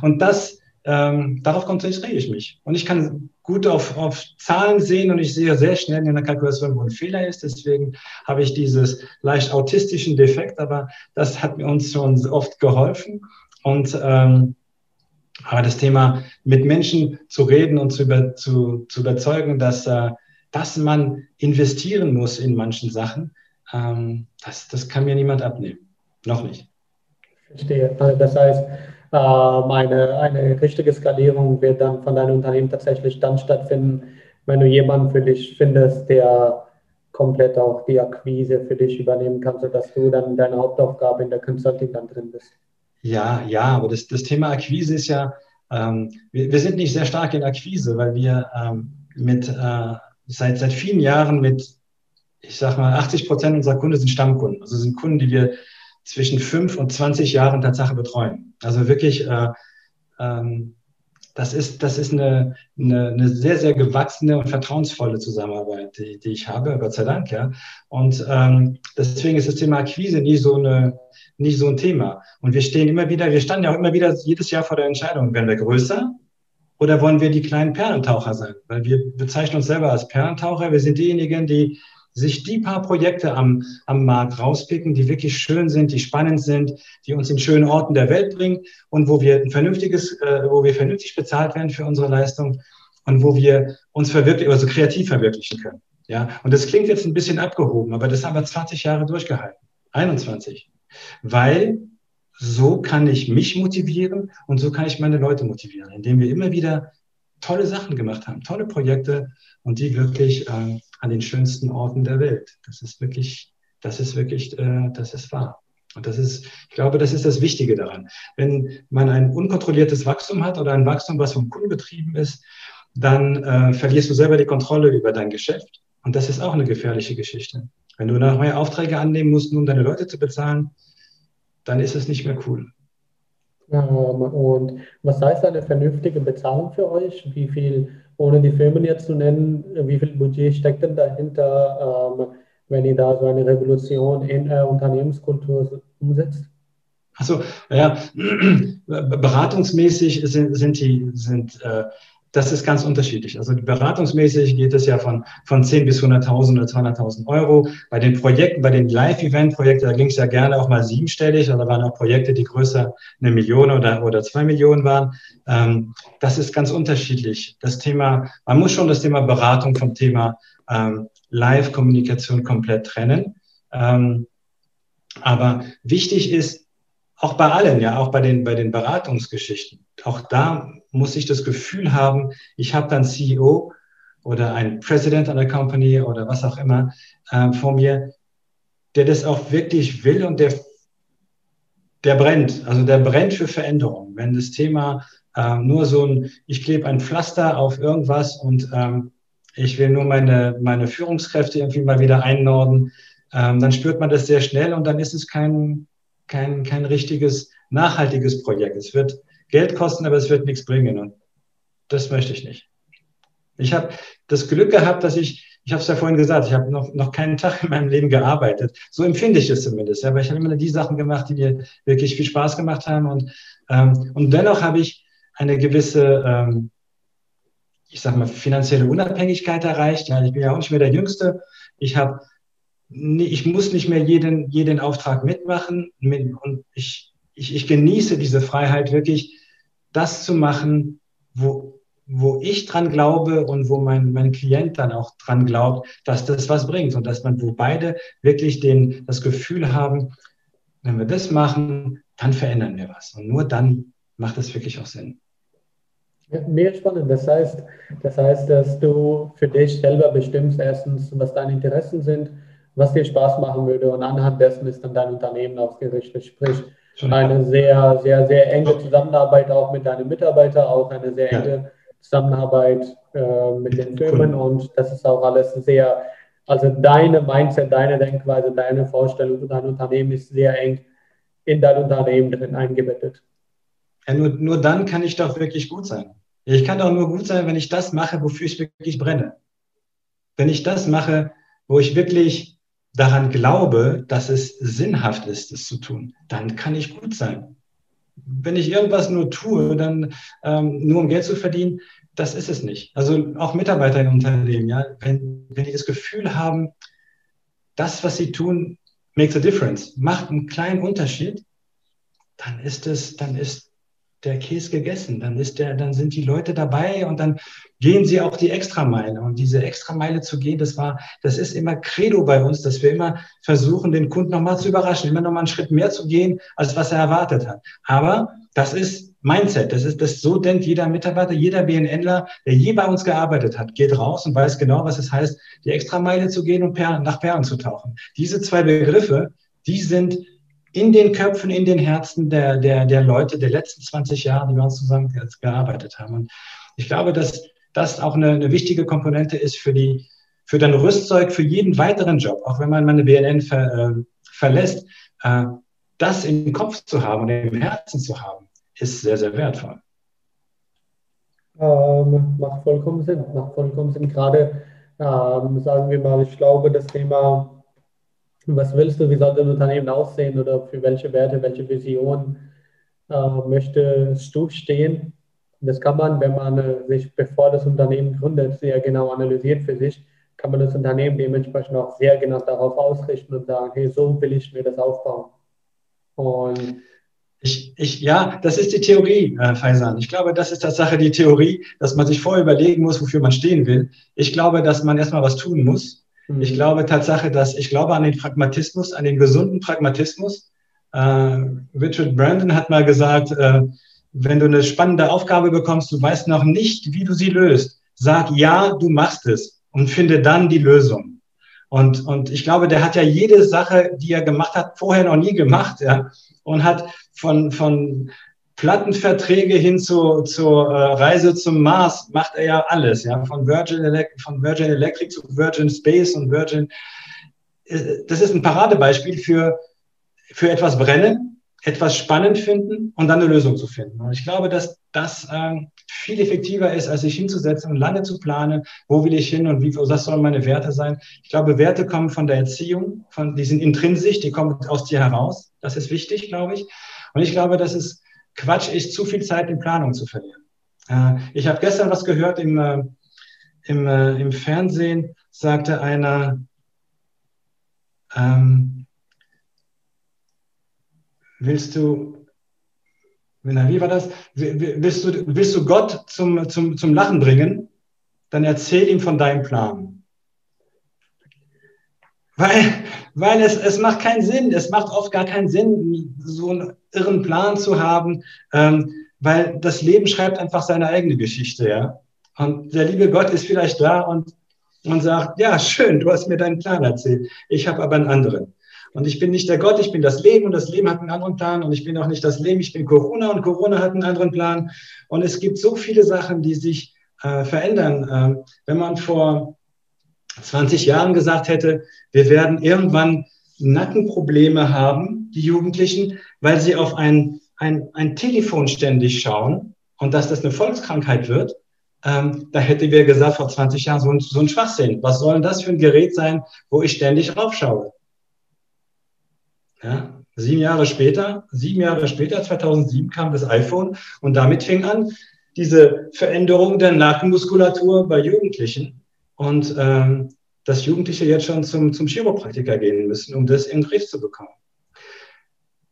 und das ähm, darauf konzentriere ich mich. Und ich kann gut auf, auf Zahlen sehen und ich sehe sehr schnell in der Kalkulation, wo ein Fehler ist. Deswegen habe ich dieses leicht autistischen Defekt, aber das hat mir uns schon oft geholfen. Und ähm, aber das Thema mit Menschen zu reden und zu, über, zu, zu überzeugen, dass, äh, dass man investieren muss in manchen Sachen, ähm, das, das kann mir niemand abnehmen. Noch nicht. Verstehe. Also das heißt, eine, eine richtige Skalierung wird dann von deinem Unternehmen tatsächlich dann stattfinden, wenn du jemanden für dich findest, der komplett auch die Akquise für dich übernehmen kann, sodass du dann deine Hauptaufgabe in der Consulting dann drin bist. Ja, ja, aber das, das Thema Akquise ist ja, ähm, wir, wir, sind nicht sehr stark in Akquise, weil wir ähm, mit äh, seit, seit vielen Jahren mit, ich sag mal, 80 Prozent unserer Kunden sind Stammkunden. Also sind Kunden, die wir zwischen fünf und 20 Jahren Tatsache betreuen. Also wirklich, äh, ähm, das ist, das ist eine, eine, eine, sehr, sehr gewachsene und vertrauensvolle Zusammenarbeit, die, die ich habe, Gott sei Dank, ja. Und ähm, deswegen ist das Thema Akquise nie so, eine, nicht so ein Thema. Und wir stehen immer wieder, wir standen ja auch immer wieder jedes Jahr vor der Entscheidung, werden wir größer oder wollen wir die kleinen Perlentaucher sein? Weil wir bezeichnen uns selber als Perlentaucher. Wir sind diejenigen, die sich die paar Projekte am, am Markt rauspicken, die wirklich schön sind, die spannend sind, die uns in schönen Orten der Welt bringen und wo wir ein vernünftiges, äh, wo wir vernünftig bezahlt werden für unsere Leistung und wo wir uns verwirklichen, also kreativ verwirklichen können. Ja, und das klingt jetzt ein bisschen abgehoben, aber das haben wir 20 Jahre durchgehalten. 21. Weil so kann ich mich motivieren und so kann ich meine Leute motivieren, indem wir immer wieder tolle Sachen gemacht haben, tolle Projekte und die wirklich äh, an den schönsten Orten der Welt. Das ist wirklich, das ist wirklich, äh, das ist wahr. Und das ist, ich glaube, das ist das Wichtige daran. Wenn man ein unkontrolliertes Wachstum hat oder ein Wachstum, was vom Kunden betrieben ist, dann äh, verlierst du selber die Kontrolle über dein Geschäft. Und das ist auch eine gefährliche Geschichte. Wenn du noch mehr Aufträge annehmen musst, nur um deine Leute zu bezahlen, dann ist es nicht mehr cool. Und was heißt eine vernünftige Bezahlung für euch? Wie viel ohne die Firmen jetzt zu nennen, wie viel Budget steckt denn dahinter, ähm, wenn ihr da so eine Revolution in der Unternehmenskultur umsetzt? Also ja, beratungsmäßig sind, sind die sind äh, das ist ganz unterschiedlich. Also beratungsmäßig geht es ja von, von 10 bis 100.000 oder 200.000 Euro. Bei den Projekten, bei den Live-Event-Projekten, da ging es ja gerne auch mal siebenstellig. Oder waren auch Projekte, die größer eine Million oder, oder zwei Millionen waren. Ähm, das ist ganz unterschiedlich. Das Thema, man muss schon das Thema Beratung vom Thema ähm, Live-Kommunikation komplett trennen. Ähm, aber wichtig ist, auch bei allen, ja, auch bei den, bei den Beratungsgeschichten, auch da muss ich das Gefühl haben, ich habe dann CEO oder ein President einer Company oder was auch immer äh, vor mir, der das auch wirklich will und der, der brennt. Also der brennt für Veränderung. Wenn das Thema äh, nur so ein, ich klebe ein Pflaster auf irgendwas und ähm, ich will nur meine, meine Führungskräfte irgendwie mal wieder einnorden, ähm, dann spürt man das sehr schnell und dann ist es kein, kein, kein richtiges, nachhaltiges Projekt. Es wird Geld kosten, aber es wird nichts bringen. Und das möchte ich nicht. Ich habe das Glück gehabt, dass ich, ich habe es ja vorhin gesagt, ich habe noch, noch keinen Tag in meinem Leben gearbeitet. So empfinde ich es zumindest. Aber ich habe immer die Sachen gemacht, die mir wirklich viel Spaß gemacht haben. Und, ähm, und dennoch habe ich eine gewisse, ähm, ich sag mal, finanzielle Unabhängigkeit erreicht. Ja, ich bin ja auch nicht mehr der Jüngste. Ich habe ich muss nicht mehr jeden, jeden Auftrag mitmachen und ich, ich, ich genieße diese Freiheit wirklich, das zu machen, wo, wo ich dran glaube und wo mein, mein Klient dann auch dran glaubt, dass das was bringt und dass man, wo beide wirklich den, das Gefühl haben, wenn wir das machen, dann verändern wir was. Und nur dann macht es wirklich auch Sinn. Mehr spannend. Das heißt, das heißt, dass du für dich selber bestimmst, erstens, was deine Interessen sind, was dir Spaß machen würde und anhand dessen ist dann dein Unternehmen ausgerichtet. Sprich, eine sehr, sehr, sehr enge Zusammenarbeit auch mit deinen Mitarbeitern, auch eine sehr enge Zusammenarbeit äh, mit den Firmen und das ist auch alles sehr, also deine Mindset, deine Denkweise, deine Vorstellung, dein Unternehmen ist sehr eng in dein Unternehmen drin eingebettet. Ja, nur, nur dann kann ich doch wirklich gut sein. Ich kann doch nur gut sein, wenn ich das mache, wofür ich wirklich brenne. Wenn ich das mache, wo ich wirklich daran glaube, dass es sinnhaft ist, es zu tun, dann kann ich gut sein. Wenn ich irgendwas nur tue, dann ähm, nur um Geld zu verdienen, das ist es nicht. Also auch Mitarbeiter in Unternehmen, ja, wenn, wenn die das Gefühl haben, das, was sie tun, makes a difference, macht einen kleinen Unterschied, dann ist es, dann ist der Käse gegessen. Dann ist der, dann sind die Leute dabei und dann gehen sie auch die Extrameile. Und diese Extrameile zu gehen, das war, das ist immer Credo bei uns, dass wir immer versuchen, den Kunden nochmal zu überraschen, immer nochmal einen Schritt mehr zu gehen, als was er erwartet hat. Aber das ist Mindset. Das ist, das so denkt jeder Mitarbeiter, jeder BNNler, der je bei uns gearbeitet hat, geht raus und weiß genau, was es heißt, die Extrameile zu gehen und per, nach Perlen zu tauchen. Diese zwei Begriffe, die sind in den Köpfen, in den Herzen der, der, der Leute der letzten 20 Jahre, die wir uns zusammen gearbeitet haben. Und ich glaube, dass das auch eine, eine wichtige Komponente ist für die, für dein Rüstzeug, für jeden weiteren Job, auch wenn man meine BNN ver, äh, verlässt, äh, das im Kopf zu haben und im Herzen zu haben, ist sehr, sehr wertvoll. Ähm, macht vollkommen Sinn, macht vollkommen Sinn. Gerade, ähm, sagen wir mal, ich glaube, das Thema was willst du, wie soll dein Unternehmen aussehen oder für welche Werte, welche Vision äh, möchtest du stehen? Das kann man, wenn man äh, sich, bevor das Unternehmen gründet, sehr genau analysiert für sich, kann man das Unternehmen dementsprechend auch sehr genau darauf ausrichten und sagen, hey, so will ich mir das aufbauen. Und ich, ich, ja, das ist die Theorie, äh, Faisan. Ich glaube, das ist Tatsache die Theorie, dass man sich vorher überlegen muss, wofür man stehen will. Ich glaube, dass man erstmal was tun muss ich mhm. glaube Tatsache, dass ich glaube an den Pragmatismus, an den gesunden Pragmatismus. Äh, Richard Brandon hat mal gesagt, äh, wenn du eine spannende Aufgabe bekommst, du weißt noch nicht, wie du sie löst, sag ja, du machst es und finde dann die Lösung. Und, und ich glaube, der hat ja jede Sache, die er gemacht hat, vorher noch nie gemacht, ja, und hat von, von Plattenverträge hin zu, zur äh, Reise zum Mars macht er ja alles, ja, von Virgin, von Virgin Electric zu Virgin Space und Virgin. Äh, das ist ein Paradebeispiel für, für etwas brennen, etwas spannend finden und dann eine Lösung zu finden. Und ich glaube, dass das äh, viel effektiver ist, als sich hinzusetzen und lange zu planen, wo will ich hin und wie, was sollen meine Werte sein. Ich glaube, Werte kommen von der Erziehung, von, die sind intrinsisch, die kommen aus dir heraus. Das ist wichtig, glaube ich. Und ich glaube, dass es Quatsch ist, zu viel Zeit in Planung zu verlieren. Äh, ich habe gestern was gehört im, äh, im, äh, im Fernsehen, sagte einer, ähm, willst du, wie war das? Willst du, willst du Gott zum, zum, zum Lachen bringen? Dann erzähl ihm von deinem Plan. Weil, weil es, es macht keinen Sinn, es macht oft gar keinen Sinn, so einen irren Plan zu haben, ähm, weil das Leben schreibt einfach seine eigene Geschichte, ja. Und der liebe Gott ist vielleicht da und, und sagt, ja, schön, du hast mir deinen Plan erzählt, ich habe aber einen anderen. Und ich bin nicht der Gott, ich bin das Leben und das Leben hat einen anderen Plan und ich bin auch nicht das Leben, ich bin Corona und Corona hat einen anderen Plan. Und es gibt so viele Sachen, die sich äh, verändern. Ähm, wenn man vor 20 Jahren gesagt hätte, wir werden irgendwann Nackenprobleme haben, die Jugendlichen, weil sie auf ein, ein, ein Telefon ständig schauen und dass das eine Volkskrankheit wird, ähm, da hätte wir gesagt vor 20 Jahren so ein, so ein Schwachsinn. Was soll denn das für ein Gerät sein, wo ich ständig raufschaue? Ja, sieben Jahre später, sieben Jahre später, 2007 kam das iPhone und damit fing an diese Veränderung der Nackenmuskulatur bei Jugendlichen und ähm, dass Jugendliche jetzt schon zum, zum Chiropraktiker gehen müssen, um das in den Griff zu bekommen.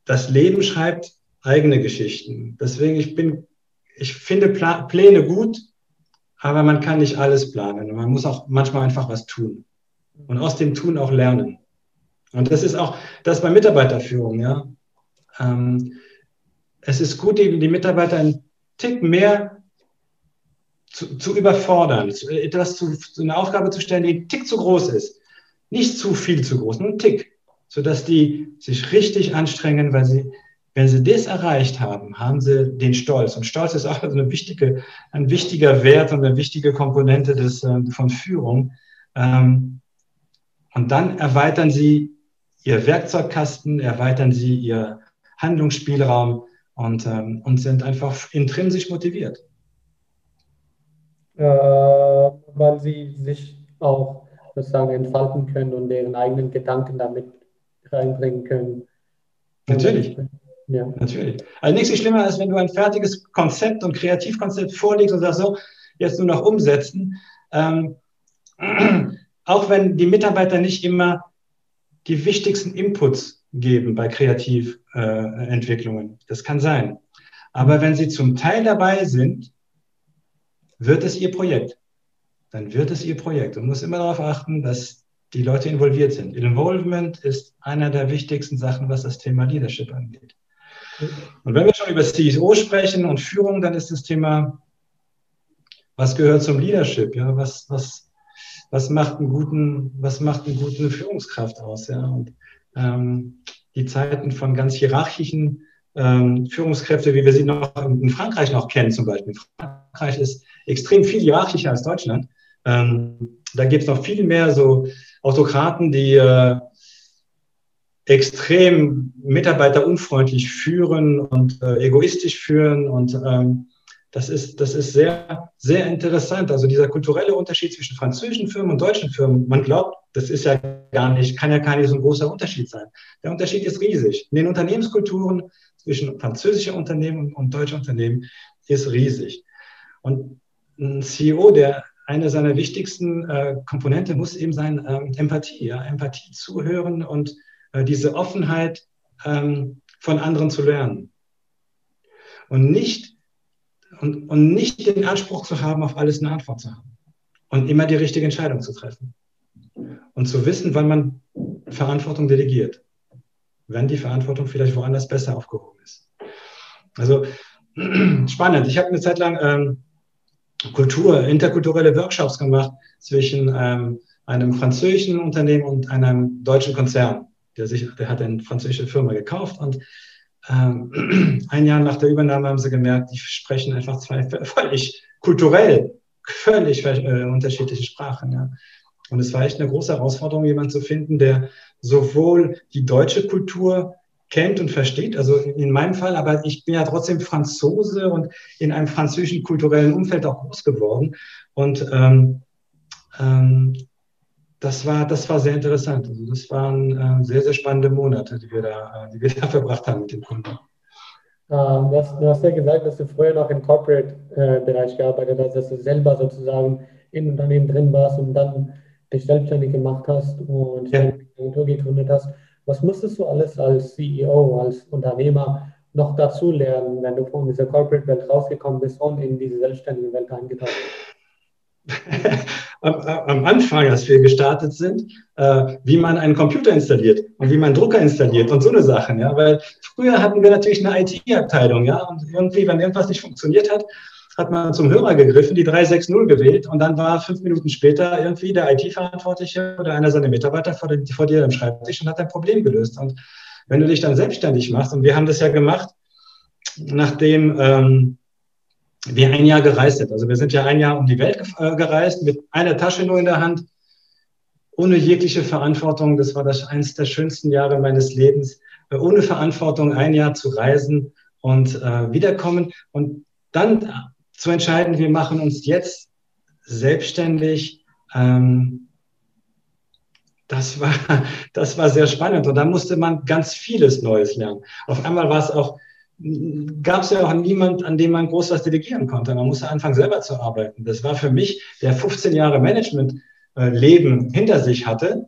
Das Leben schreibt eigene Geschichten. Deswegen, ich bin, ich finde Pla Pläne gut, aber man kann nicht alles planen. Man muss auch manchmal einfach was tun. Und aus dem Tun auch lernen. Und das ist auch das bei Mitarbeiterführung, ja. Ähm, es ist gut, die, die Mitarbeiter einen Tick mehr zu, zu überfordern, zu, etwas zu, zu eine Aufgabe zu stellen, die ein Tick zu groß ist. Nicht zu viel zu groß, nur ein Tick, sodass die sich richtig anstrengen, weil sie, wenn sie das erreicht haben, haben sie den Stolz. Und Stolz ist auch eine wichtige, ein wichtiger Wert und eine wichtige Komponente des, äh, von Führung. Ähm, und dann erweitern sie ihr Werkzeugkasten, erweitern sie ihr Handlungsspielraum und, ähm, und sind einfach intrinsisch motiviert. Äh, weil sie sich auch sozusagen entfalten können und deren eigenen Gedanken damit reinbringen können. Natürlich. Ja. Natürlich. Also nichts ist schlimmer, als wenn du ein fertiges Konzept und Kreativkonzept vorlegst und sagst so, jetzt nur noch umsetzen. Ähm, auch wenn die Mitarbeiter nicht immer die wichtigsten Inputs geben bei Kreativentwicklungen. Äh, das kann sein. Aber wenn sie zum Teil dabei sind, wird es ihr Projekt. Dann wird es ihr Projekt. Und muss immer darauf achten, dass die Leute involviert sind. Involvement ist einer der wichtigsten Sachen, was das Thema Leadership angeht. Und wenn wir schon über CSO sprechen und Führung, dann ist das Thema, was gehört zum Leadership? Ja, was, was, was macht einen guten, was macht eine gute Führungskraft aus? Ja? Und ähm, die Zeiten von ganz hierarchischen ähm, Führungskräfte, wie wir sie noch in Frankreich noch kennen, zum Beispiel. Frankreich ist extrem viel hierarchischer als Deutschland. Ähm, da gibt es noch viel mehr so Autokraten, die äh, extrem mitarbeiterunfreundlich führen und äh, egoistisch führen und ähm, das ist, das ist sehr, sehr interessant. Also dieser kulturelle Unterschied zwischen französischen Firmen und deutschen Firmen, man glaubt, das ist ja gar nicht, kann ja gar nicht so ein großer Unterschied sein. Der Unterschied ist riesig. In den Unternehmenskulturen zwischen französischen Unternehmen und deutschen Unternehmen ist riesig. Und ein CEO, der eine seiner wichtigsten äh, Komponente muss eben sein ähm, Empathie, ja? Empathie zuhören und äh, diese Offenheit ähm, von anderen zu lernen. Und nicht und, und nicht den Anspruch zu haben, auf alles eine Antwort zu haben. Und immer die richtige Entscheidung zu treffen. Und zu wissen, wann man Verantwortung delegiert. Wenn die Verantwortung vielleicht woanders besser aufgehoben ist. Also spannend. Ich habe eine Zeit lang ähm, Kultur, interkulturelle Workshops gemacht zwischen ähm, einem französischen Unternehmen und einem deutschen Konzern. Der, sich, der hat eine französische Firma gekauft und ähm, ein Jahr nach der Übernahme haben sie gemerkt, die sprechen einfach zwei völlig kulturell, völlig äh, unterschiedliche Sprachen. Ja. Und es war echt eine große Herausforderung, jemanden zu finden, der sowohl die deutsche Kultur kennt und versteht, also in meinem Fall, aber ich bin ja trotzdem Franzose und in einem französischen kulturellen Umfeld auch groß geworden. Und ähm, ähm, das war, das war sehr interessant. Also das waren äh, sehr, sehr spannende Monate, die wir da, die wir da verbracht haben mit dem Kunden. Ähm, du, hast, du, hast, ja gesagt, dass du früher noch im Corporate-Bereich äh, gearbeitet hast, dass du selber sozusagen in Unternehmen drin warst und dann dich selbstständig gemacht hast und ja. eine Agentur gegründet hast. Was musstest du alles als CEO, als Unternehmer noch dazu lernen, wenn du von dieser Corporate-Welt rausgekommen bist und in diese selbstständige Welt eingetaucht bist? am, am, Anfang, als wir gestartet sind, äh, wie man einen Computer installiert und wie man einen Drucker installiert und so eine Sachen. Ja? Weil früher hatten wir natürlich eine IT-Abteilung, ja, und irgendwie, wenn irgendwas nicht funktioniert hat, hat man zum Hörer gegriffen, die 360 gewählt und dann war fünf Minuten später irgendwie der IT-Verantwortliche oder einer seiner Mitarbeiter vor, den, vor dir am Schreibtisch und hat ein Problem gelöst. Und wenn du dich dann selbstständig machst, und wir haben das ja gemacht, nachdem ähm, wir ein Jahr gereist sind. Also wir sind ja ein Jahr um die Welt äh, gereist mit einer Tasche nur in der Hand, ohne jegliche Verantwortung. Das war das eines der schönsten Jahre meines Lebens, äh, ohne Verantwortung ein Jahr zu reisen und äh, wiederkommen und dann zu entscheiden, wir machen uns jetzt selbstständig. Ähm, das war, das war sehr spannend und da musste man ganz vieles Neues lernen. Auf einmal war es auch gab es ja auch niemand, an dem man groß was delegieren konnte. Man musste anfangen, selber zu arbeiten. Das war für mich, der 15 Jahre Management-Leben hinter sich hatte,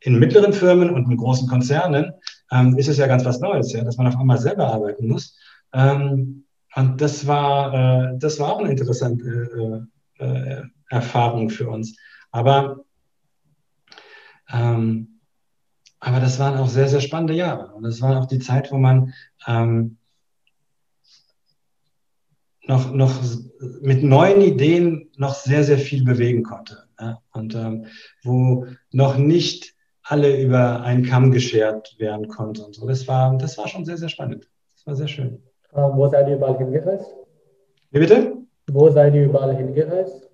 in mittleren Firmen und in großen Konzernen, ähm, ist es ja ganz was Neues, ja, dass man auf einmal selber arbeiten muss. Ähm, und das war, äh, das war auch eine interessante äh, äh, Erfahrung für uns. Aber, ähm, aber das waren auch sehr, sehr spannende Jahre. Und das war auch die Zeit, wo man ähm, noch, noch mit neuen Ideen noch sehr, sehr viel bewegen konnte. Ja? Und ähm, wo noch nicht alle über einen Kamm geschert werden konnte und so. Das war, das war schon sehr, sehr spannend. Das war sehr schön. Ähm, wo seid ihr überall hingereist? Wie bitte? Wo seid ihr überall hingereist?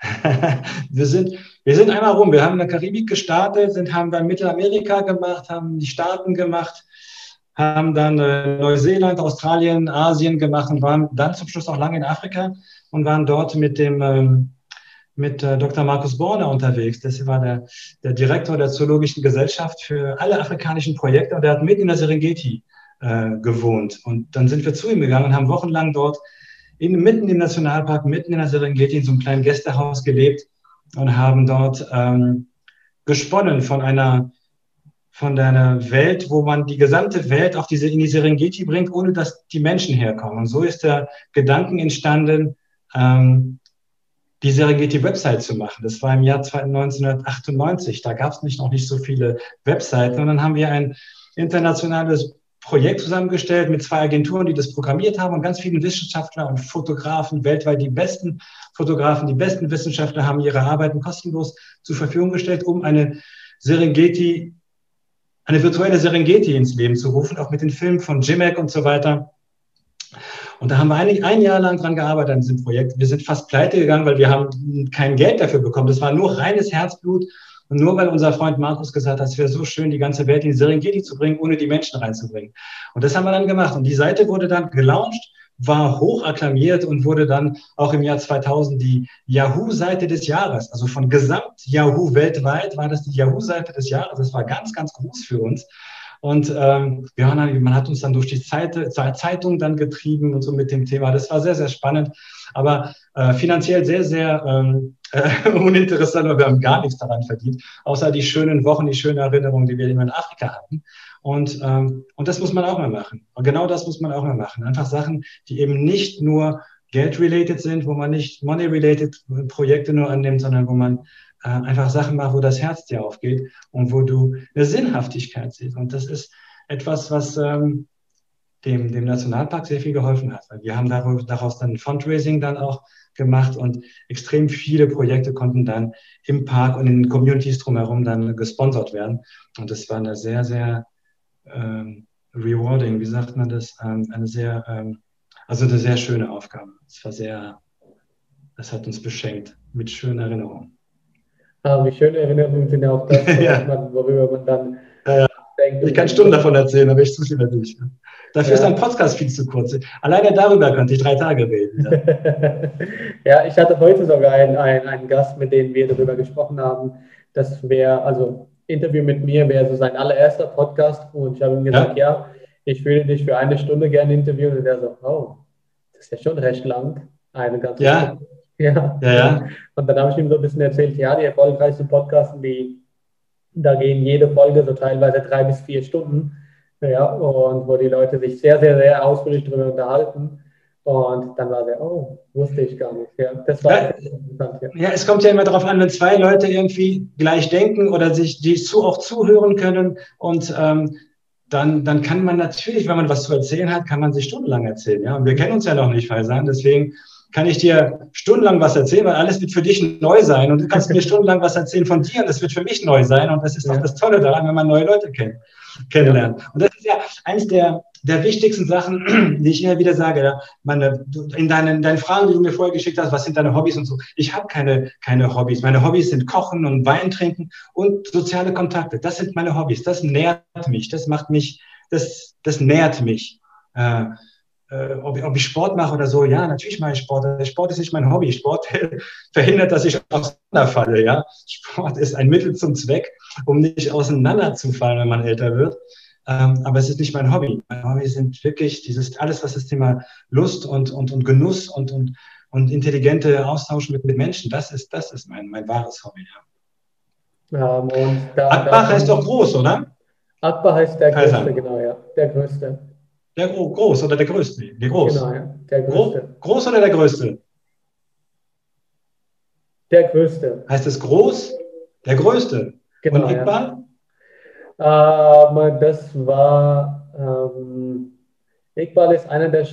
wir, sind, wir sind einmal rum. Wir haben in der Karibik gestartet, sind, haben dann Mittelamerika gemacht, haben die Staaten gemacht, haben dann äh, Neuseeland, Australien, Asien gemacht und waren dann zum Schluss auch lange in Afrika und waren dort mit dem ähm, mit äh, Dr. Markus Borner unterwegs. Das war der, der Direktor der Zoologischen Gesellschaft für alle afrikanischen Projekte und der hat mitten in der Serengeti äh, gewohnt. Und dann sind wir zu ihm gegangen und haben wochenlang dort in, mitten im Nationalpark, mitten in der Serengeti in so einem kleinen Gästehaus gelebt und haben dort ähm, gesponnen von einer von deiner Welt, wo man die gesamte Welt auf diese, in die Serengeti bringt, ohne dass die Menschen herkommen. Und so ist der Gedanken entstanden, ähm, die Serengeti-Website zu machen. Das war im Jahr 1998. Da gab es nicht, noch nicht so viele Webseiten. Und dann haben wir ein internationales Projekt zusammengestellt mit zwei Agenturen, die das programmiert haben und ganz vielen Wissenschaftler und Fotografen weltweit. Die besten Fotografen, die besten Wissenschaftler haben ihre Arbeiten kostenlos zur Verfügung gestellt, um eine Serengeti eine virtuelle Serengeti ins Leben zu rufen, auch mit den Filmen von Jimek und so weiter. Und da haben wir ein, ein Jahr lang dran gearbeitet an diesem Projekt. Wir sind fast pleite gegangen, weil wir haben kein Geld dafür bekommen. Das war nur reines Herzblut. Und nur weil unser Freund Markus gesagt hat, es wäre so schön, die ganze Welt in die Serengeti zu bringen, ohne die Menschen reinzubringen. Und das haben wir dann gemacht. Und die Seite wurde dann gelauncht war hoch akklamiert und wurde dann auch im Jahr 2000 die Yahoo-Seite des Jahres. Also von gesamt Yahoo weltweit war das die Yahoo-Seite des Jahres. Das war ganz, ganz groß für uns. Und ähm, wir haben, man hat uns dann durch die Zeit, Zeitung dann getrieben und so mit dem Thema. Das war sehr, sehr spannend, aber äh, finanziell sehr, sehr ähm, äh, uninteressant, weil wir haben gar nichts daran verdient, außer die schönen Wochen, die schönen Erinnerungen, die wir immer in Afrika hatten. Und, ähm, und das muss man auch mal machen. Und genau das muss man auch mal machen. Einfach Sachen, die eben nicht nur Geld-related sind, wo man nicht Money-related Projekte nur annimmt, sondern wo man äh, einfach Sachen macht, wo das Herz dir aufgeht und wo du eine Sinnhaftigkeit siehst. Und das ist etwas, was ähm, dem, dem Nationalpark sehr viel geholfen hat. Wir haben daraus dann Fundraising dann auch gemacht und extrem viele Projekte konnten dann im Park und in den Communities drumherum dann gesponsert werden. Und das war eine sehr, sehr ähm, rewarding, wie sagt man das? Ähm, eine sehr, ähm, also eine sehr schöne Aufgabe. Es war sehr, es hat uns beschenkt mit schönen Erinnerungen. Ah, wie schöne Erinnerungen sind auch das, ja. worüber man dann ja, denkt. Ich kann Stunden davon erzählen, aber ich tue es lieber nicht. Dafür ja. ist ein Podcast viel zu kurz. Alleine darüber könnte ich drei Tage reden. Ja, ja ich hatte heute sogar einen, einen, einen Gast, mit dem wir darüber gesprochen haben. Das wäre, also Interview mit mir wäre so sein allererster Podcast und ich habe ihm gesagt, ja. ja. ich würde dich für eine Stunde gerne interviewen. Und der so, oh, das ist ja schon recht lang. Eine ganze ja. Stunde. Ja. ja, ja. Und dann habe ich ihm so ein bisschen erzählt, ja, die erfolgreichsten Podcasts, die, da gehen jede Folge so teilweise drei bis vier Stunden. Ja, und wo die Leute sich sehr, sehr, sehr ausführlich darüber unterhalten. Und dann war der, oh, wusste ich gar nicht. Ja, das war ja, interessant. Ja. ja, es kommt ja immer darauf an, wenn zwei Leute irgendwie gleich denken oder sich die zu, auch zuhören können und ähm, dann, dann kann man natürlich, wenn man was zu erzählen hat, kann man sich stundenlang erzählen. Ja? Und wir kennen uns ja noch nicht, Faisan. Deswegen kann ich dir stundenlang was erzählen, weil alles wird für dich neu sein. Und du kannst mir stundenlang was erzählen von dir und das wird für mich neu sein. Und das ist ja. auch das Tolle daran, wenn man neue Leute kennt, kennenlernt. Und das ist ja eines der, der wichtigsten Sachen, die ich immer wieder sage. Meine, in deinen, deinen Fragen, die du mir vorher geschickt hast, was sind deine Hobbys und so. Ich habe keine, keine Hobbys. Meine Hobbys sind Kochen und Wein trinken und soziale Kontakte. Das sind meine Hobbys. Das nährt mich. Das macht mich, das, das nährt mich. Äh, äh, ob, ob, ich Sport mache oder so, ja, natürlich mache ich Sport. Sport ist nicht mein Hobby. Sport verhindert, dass ich auseinanderfalle. Ja? Sport ist ein Mittel zum Zweck, um nicht auseinanderzufallen, wenn man älter wird. Ähm, aber es ist nicht mein Hobby. Mein Hobby sind wirklich dieses alles, was das Thema Lust und, und, und Genuss und, und, und intelligente Austausch mit, mit Menschen, das ist, das ist mein, mein wahres Hobby. Ja. Ähm, und da, Akbach heißt doch groß, oder? Akbach heißt der größte, genau, ja. Der größte. Der groß oder der größte? Der groß. Genau, ja. Der größte. Gro groß oder der größte? Der größte. Heißt es groß? Der größte. Genau, Und Iqbal? Ja. Ähm, das war, ähm, Iqbal ist einer der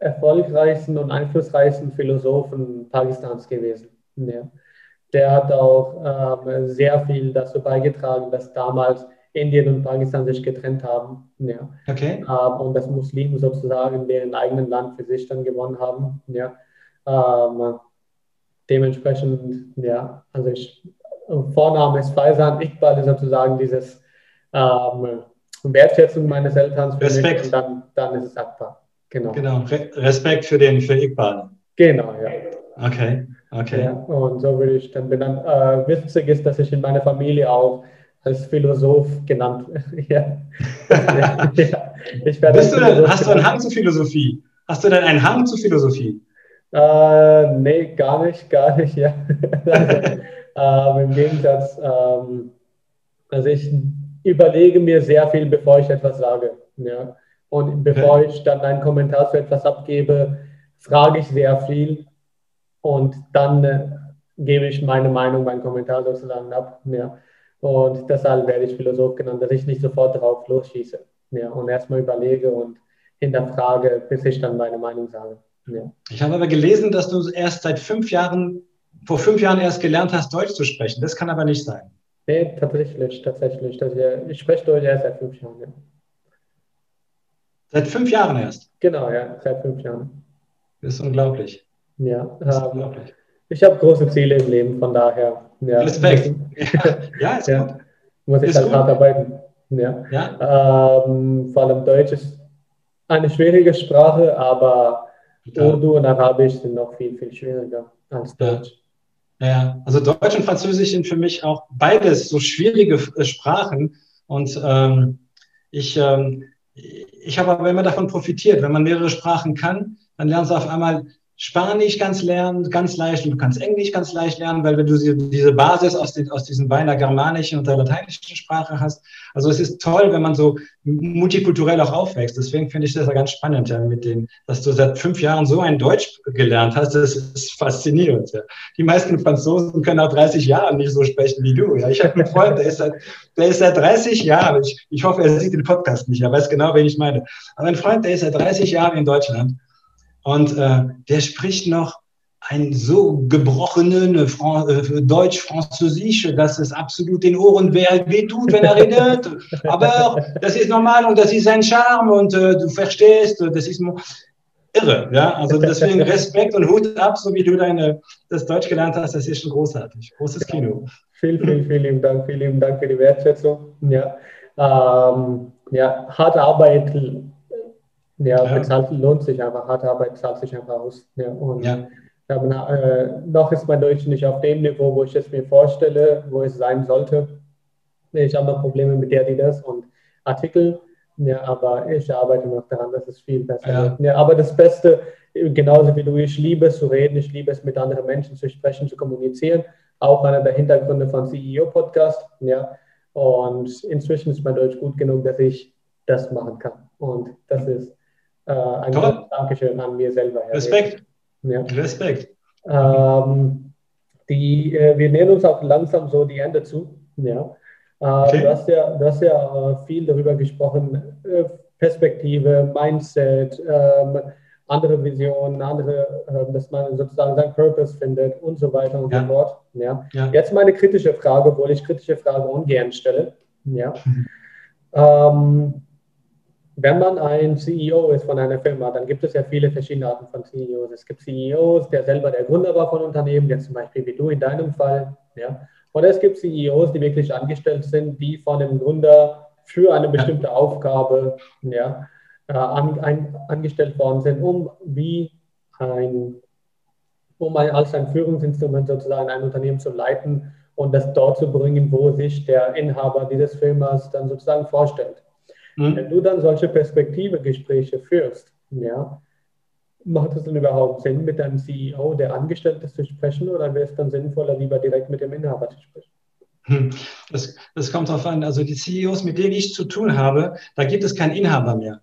erfolgreichsten und einflussreichsten Philosophen Pakistans gewesen. Ja. Der hat auch ähm, sehr viel dazu beigetragen, dass damals Indien und Pakistan sich getrennt haben. Ja. Okay. Ähm, und das Muslime sozusagen deren eigenen Land für sich dann gewonnen haben. Ja. Ähm, dementsprechend, ja, also ich, Vorname ist Faisan, Iqbal ist sozusagen dieses ähm, Wertschätzung meines Elterns für Respekt. mich und dann, dann ist es Akbar. Genau. Genau, Re Respekt für den, für Iqbal. Genau, ja. Okay, okay. Ja, und so würde ich dann benannt. Äh, witzig ist, dass ich in meiner Familie auch als Philosoph genannt. ja. ja. Ich werde Bist du denn, hast du einen Hang zur Philosophie? Hast du denn einen Hang zur Philosophie? Äh, nee, gar nicht, gar nicht, ja. also, äh, Im Gegensatz, ähm, also ich überlege mir sehr viel, bevor ich etwas sage. Ja. Und bevor ich dann einen Kommentar zu etwas abgebe, frage ich sehr viel und dann äh, gebe ich meine Meinung, meinen Kommentar sozusagen ab. Ja. Und deshalb werde ich Philosoph genannt, dass ich nicht sofort darauf losschieße ja, und erstmal überlege und hinterfrage, bis ich dann meine Meinung sage. Ja. Ich habe aber gelesen, dass du erst seit fünf Jahren, vor fünf Jahren erst gelernt hast, Deutsch zu sprechen. Das kann aber nicht sein. Nee, tatsächlich, tatsächlich. Ich spreche Deutsch erst seit fünf Jahren. Ja. Seit fünf Jahren erst? Genau, ja, seit fünf Jahren. Das ist unglaublich. Ja, das ist ähm, unglaublich. Ich habe große Ziele im Leben, von daher. Ja. Respekt. ja, ist ja. gut. Muss ich ist halt gut. hart arbeiten. Ja. ja. Ähm, vor allem Deutsch ist eine schwierige Sprache, aber ja. Urdu und Arabisch sind noch viel, viel schwieriger als Deutsch. Ja. ja, also Deutsch und Französisch sind für mich auch beides so schwierige äh, Sprachen. Und ähm, ich, ähm, ich habe aber immer davon profitiert. Wenn man mehrere Sprachen kann, dann lernst du auf einmal Spanisch ganz lernen, ganz leicht und du kannst Englisch ganz leicht lernen, weil wenn du diese Basis aus, den, aus diesen beinahe germanischen und der lateinischen Sprache hast. Also es ist toll, wenn man so multikulturell auch aufwächst. Deswegen finde ich das ja ganz spannend, ja, mit dem, dass du seit fünf Jahren so ein Deutsch gelernt hast. Das ist faszinierend. Ja. Die meisten Franzosen können nach 30 Jahren nicht so sprechen wie du. Ja. Ich habe einen Freund, der ist seit, der ist seit 30 Jahren, ich, ich hoffe, er sieht den Podcast nicht, er weiß genau, wen ich meine. Aber ein Freund, der ist seit 30 Jahren in Deutschland und äh, der spricht noch ein so gebrochenen äh, äh, Deutsch-Französisch, dass es absolut den Ohren wehtut, wenn er redet. Aber das ist normal und das ist sein Charme und äh, du verstehst, das ist irre. Ja? Also deswegen Respekt und Hut ab, so wie du deine, das Deutsch gelernt hast, das ist schon großartig. Großes Kino. Vielen, vielen, vielen Dank, vielen Dank für die Wertschätzung. Ja, ähm, ja harte Arbeit ja, ja. bezahlt lohnt sich einfach, harte Arbeit zahlt sich einfach aus. Ja, und ja. Ja, äh, noch ist mein Deutsch nicht auf dem Niveau, wo ich es mir vorstelle, wo es sein sollte. Ich habe noch Probleme mit der, die das und Artikel Ja, aber ich arbeite noch daran, dass es viel besser ja. wird. Ja, aber das Beste, genauso wie du, ich liebe es zu reden, ich liebe es mit anderen Menschen zu sprechen, zu kommunizieren. Auch einer der Hintergründe von CEO Podcast. Ja, und inzwischen ist mein Deutsch gut genug, dass ich das machen kann. Und das ist äh, ein Dankeschön an mir selber. Respekt. Ja. Respekt. Ähm, die, äh, wir nähern uns auch langsam so die Ende zu. Ja. Äh, okay. Du hast ja, du hast ja äh, viel darüber gesprochen, äh, Perspektive, Mindset, ähm, andere Visionen, andere, äh, dass man sozusagen seinen Purpose findet und so weiter und ja. so fort. Ja. ja. Jetzt meine kritische Frage, obwohl ich kritische Fragen ungern stelle. Ja. Mhm. Ähm, wenn man ein CEO ist von einer Firma, dann gibt es ja viele verschiedene Arten von CEOs. Es gibt CEOs, der selber der Gründer war von Unternehmen, der zum Beispiel wie du in deinem Fall. Ja. Oder es gibt CEOs, die wirklich angestellt sind, die von dem Gründer für eine bestimmte. Aufgabe ja, äh, an, ein, angestellt worden sind, um wie ein, um ein, als ein Führungsinstrument sozusagen ein Unternehmen zu leiten und das dort zu bringen, wo sich der Inhaber dieses Firmas dann sozusagen vorstellt. Mhm. Wenn du dann solche Perspektive-Gespräche führst, ja, macht es dann überhaupt Sinn, mit deinem CEO, der Angestellte, zu sprechen oder wäre es dann sinnvoller, lieber direkt mit dem Inhaber zu sprechen? Hm. Das, das kommt darauf an. Also die CEOs, mit denen ich zu tun habe, da gibt es keinen Inhaber mehr.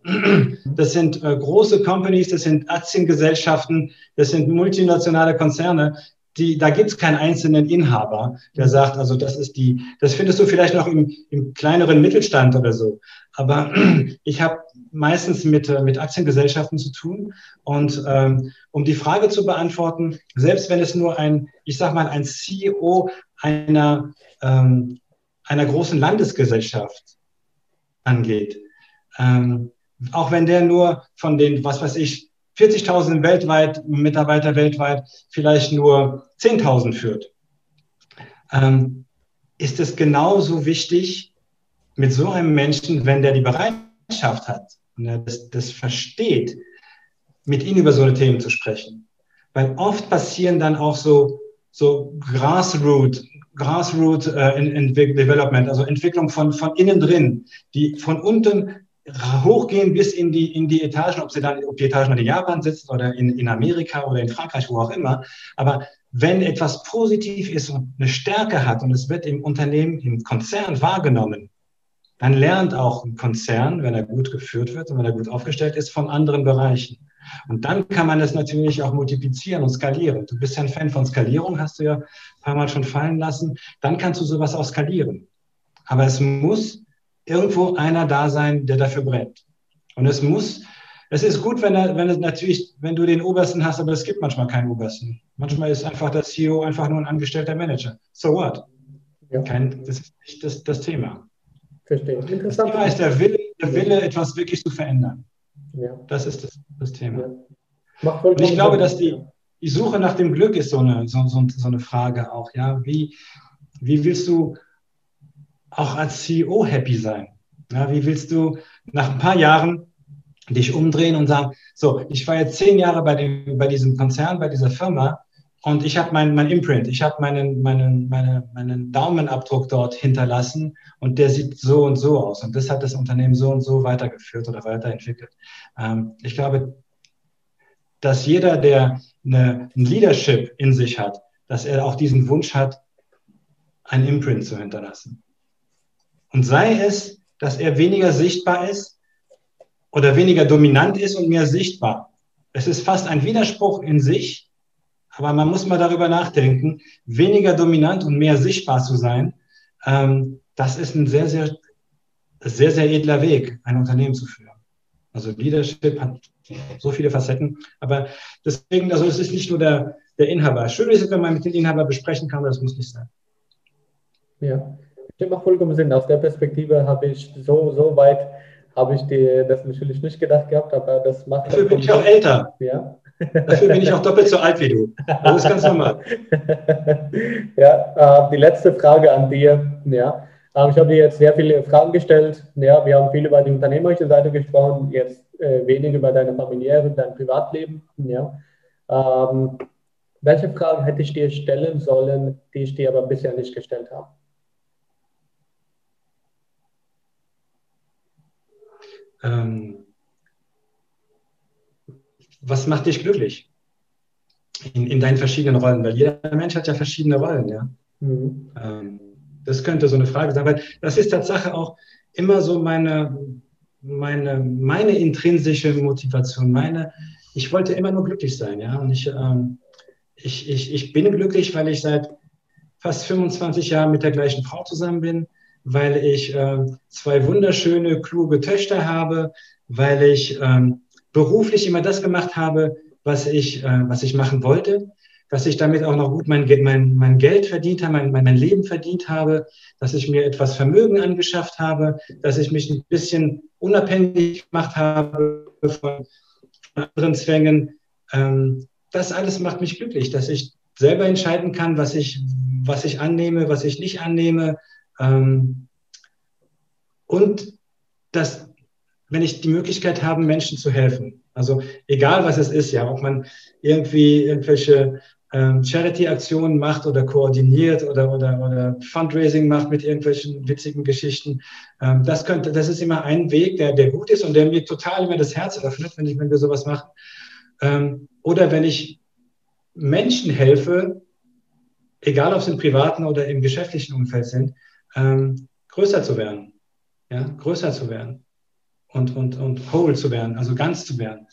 Das sind äh, große Companies, das sind Aktiengesellschaften, das sind multinationale Konzerne, die, da gibt es keinen einzelnen Inhaber, der sagt, also das ist die, das findest du vielleicht noch im, im kleineren Mittelstand oder so. Aber ich habe meistens mit, äh, mit Aktiengesellschaften zu tun. Und ähm, um die Frage zu beantworten, selbst wenn es nur ein, ich sag mal, ein CEO einer, ähm, einer großen Landesgesellschaft angeht, ähm, auch wenn der nur von den, was weiß ich, 40.000 weltweit, Mitarbeiter weltweit, vielleicht nur 10.000 führt, ähm, ist es genauso wichtig mit so einem Menschen, wenn der die Bereitschaft hat und er das, das versteht, mit ihnen über so eine Themen zu sprechen. Weil oft passieren dann auch so, so Grassroot, Grassroot äh, in, in Development, also Entwicklung von, von innen drin, die von unten hochgehen bis in die, in die Etagen, ob sie dann, ob die Etagen in Japan sitzen oder in, in Amerika oder in Frankreich, wo auch immer. Aber wenn etwas positiv ist und eine Stärke hat und es wird im Unternehmen, im Konzern wahrgenommen, dann lernt auch ein Konzern, wenn er gut geführt wird und wenn er gut aufgestellt ist, von anderen Bereichen. Und dann kann man das natürlich auch multiplizieren und skalieren. Du bist ja ein Fan von Skalierung, hast du ja ein paar Mal schon fallen lassen. Dann kannst du sowas auch skalieren. Aber es muss irgendwo einer da sein, der dafür brennt. Und es muss, es ist gut, wenn, er, wenn es natürlich, wenn du den Obersten hast, aber es gibt manchmal keinen Obersten. Manchmal ist einfach der CEO einfach nur ein angestellter Manager. So what? Ja. Kein, das ist nicht das, das Thema. Verstehe. Interessant. Das Thema ist der Wille, der Wille, etwas wirklich zu verändern. Ja. Das ist das, das Thema. Ja. Und ich glaube, dass die, die Suche nach dem Glück ist so eine, so, so, so eine Frage auch. Ja? Wie, wie willst du auch als CEO happy sein? Ja, wie willst du nach ein paar Jahren dich umdrehen und sagen, so, ich war jetzt zehn Jahre bei, dem, bei diesem Konzern, bei dieser Firma und ich habe mein, mein Imprint, ich habe meinen, meinen, meine, meinen Daumenabdruck dort hinterlassen und der sieht so und so aus. Und das hat das Unternehmen so und so weitergeführt oder weiterentwickelt. Ähm, ich glaube, dass jeder, der eine, ein Leadership in sich hat, dass er auch diesen Wunsch hat, ein Imprint zu hinterlassen. Und sei es, dass er weniger sichtbar ist oder weniger dominant ist und mehr sichtbar. Es ist fast ein Widerspruch in sich, aber man muss mal darüber nachdenken, weniger dominant und mehr sichtbar zu sein, ähm, das ist ein sehr, sehr, sehr, sehr edler Weg, ein Unternehmen zu führen. Also Leadership hat so viele Facetten, aber deswegen, also es ist nicht nur der, der Inhaber. Schön ist es, wenn man mit dem Inhaber besprechen kann, aber das muss nicht sein. Ja, das macht vollkommen Sinn. Aus der Perspektive habe ich so, so weit habe ich dir das natürlich nicht gedacht gehabt, aber das macht. Dafür bin ich auch älter. Ja. Dafür bin ich auch doppelt so alt wie du. Das ist ganz normal. ja, äh, die letzte Frage an dir. Ja, äh, ich habe dir jetzt sehr viele Fragen gestellt. Ja, wir haben viel über die unternehmerische Seite gesprochen, jetzt äh, wenig über deine familiäre, dein Privatleben. Ja. Ähm, welche Fragen hätte ich dir stellen sollen, die ich dir aber bisher nicht gestellt habe? Ähm, was macht dich glücklich in, in, deinen verschiedenen Rollen? Weil jeder Mensch hat ja verschiedene Rollen, ja. Mhm. Ähm, das könnte so eine Frage sein, weil das ist Tatsache auch immer so meine, meine, meine intrinsische Motivation, meine, ich wollte immer nur glücklich sein, ja. Und ich, ähm, ich, ich, ich bin glücklich, weil ich seit fast 25 Jahren mit der gleichen Frau zusammen bin, weil ich äh, zwei wunderschöne, kluge Töchter habe, weil ich ähm, beruflich immer das gemacht habe, was ich, äh, was ich machen wollte, dass ich damit auch noch gut mein, mein, mein Geld verdient habe, mein, mein Leben verdient habe, dass ich mir etwas Vermögen angeschafft habe, dass ich mich ein bisschen unabhängig gemacht habe von, anderen Zwängen. Ähm, das alles macht mich glücklich, dass ich selber entscheiden kann, was ich, was ich annehme, was ich nicht annehme. Ähm, und dass, wenn ich die Möglichkeit habe, Menschen zu helfen. Also egal, was es ist, ja, ob man irgendwie irgendwelche ähm, Charity-Aktionen macht oder koordiniert oder, oder, oder Fundraising macht mit irgendwelchen witzigen Geschichten. Ähm, das, könnte, das ist immer ein Weg, der, der gut ist und der mir total immer das Herz öffnet, wenn, ich, wenn wir sowas machen. Oder wenn ich Menschen helfe, egal ob sie im privaten oder im geschäftlichen Umfeld sind, ähm, größer zu werden. Ja, größer zu werden und, und, und whole zu werden, also ganz zu werden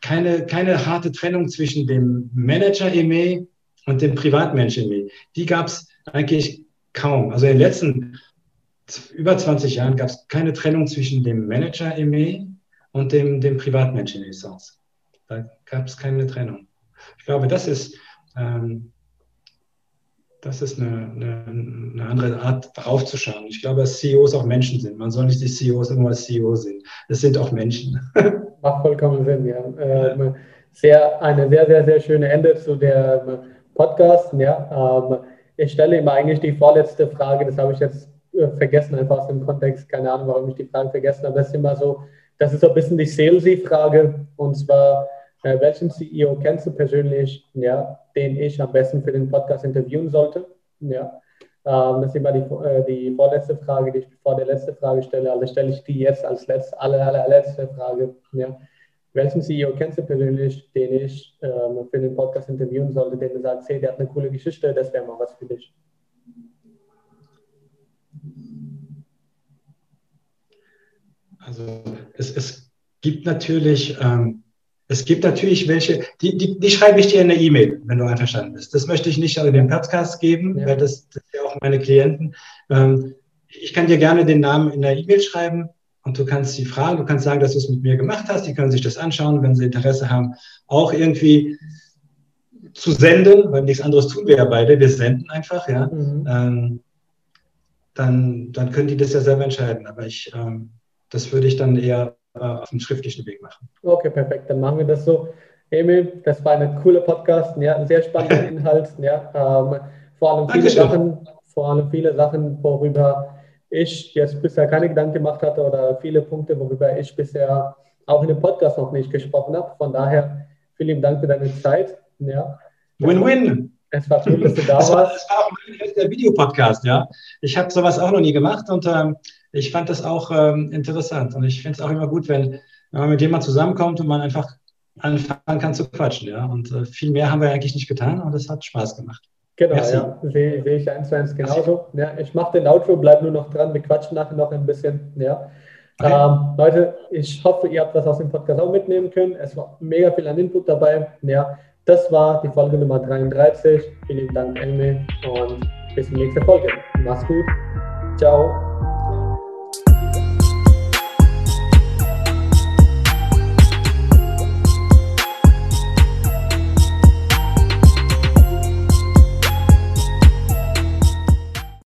keine, keine harte Trennung zwischen dem Manager-EME und dem Privatmensch-EME. Die gab es eigentlich kaum. Also in den letzten über 20 Jahren gab es keine Trennung zwischen dem Manager-EME und dem, dem Privatmensch-EME sonst. Da gab es keine Trennung. Ich glaube, das ist, ähm, das ist eine, eine, eine, andere Art, darauf zu schauen. Ich glaube, dass CEOs auch Menschen sind. Man soll nicht die CEOs immer als CEO sehen. Das sind auch Menschen. Macht vollkommen Sinn, ja. Ähm, sehr, eine sehr, sehr, sehr schöne Ende zu der ähm, Podcast. Ja. Ähm, ich stelle immer eigentlich die vorletzte Frage, das habe ich jetzt äh, vergessen, einfach aus dem Kontext, keine Ahnung, warum ich die Frage vergessen habe. Das ist immer so, das ist so ein bisschen die Salesy-Frage. Und zwar, äh, welchen CEO kennst du persönlich, ja, den ich am besten für den Podcast interviewen sollte? Ja. Ähm, das ist immer die, äh, die vorletzte Frage, die ich vor der letzten Frage stelle. Also stelle ich die jetzt als letzte, aller, allerletzte Frage. Ja. Welchen CEO kennst du persönlich, den ich ähm, für den Podcast interviewen sollte, den du sagst, hey, der hat eine coole Geschichte, das wäre mal was für dich? Also es, es gibt natürlich ähm, es gibt natürlich welche, die, die, die schreibe ich dir in eine E-Mail, wenn du einverstanden bist. Das möchte ich nicht in den Podcast geben, ja. weil das, das sind ja auch meine Klienten. Ähm, ich kann dir gerne den Namen in der E-Mail schreiben und du kannst sie fragen, du kannst sagen, dass du es mit mir gemacht hast. Die können sich das anschauen, wenn sie Interesse haben, auch irgendwie zu senden, weil nichts anderes tun wir ja beide. Wir senden einfach, ja. Mhm. Ähm, dann, dann können die das ja selber entscheiden. Aber ich, ähm, das würde ich dann eher auf dem schriftlichen Weg machen. Okay, perfekt. Dann machen wir das so. Emil, das war ein cooler Podcast. Ja, ein sehr spannender Inhalt. Ja, ähm, vor allem viele Sachen, vor allem viele Sachen, worüber ich jetzt bisher keine Gedanken gemacht hatte oder viele Punkte, worüber ich bisher auch in dem Podcast noch nicht gesprochen habe. Von daher vielen Dank für deine Zeit. Ja. Win-win. Es war cool, dass du da warst. War, es war auch mein erster Videopodcast, ja. Ich habe sowas auch noch nie gemacht und ähm, ich fand das auch ähm, interessant. Und ich finde es auch immer gut, wenn, wenn man mit jemandem zusammenkommt und man einfach anfangen kann zu quatschen. Ja? Und äh, viel mehr haben wir eigentlich nicht getan und es hat Spaß gemacht. Genau, Merci. ja, sehe seh ich eins zu eins genauso. Ja, ich mache den Outro, bleib nur noch dran, wir quatschen nachher noch ein bisschen. Ja. Okay. Ähm, Leute, ich hoffe, ihr habt was aus dem Podcast auch mitnehmen können. Es war mega viel an Input dabei. Ja, das war die Folge Nummer 33. Vielen Dank, Emil, und bis zur nächsten Folge. Mach's gut. Ciao.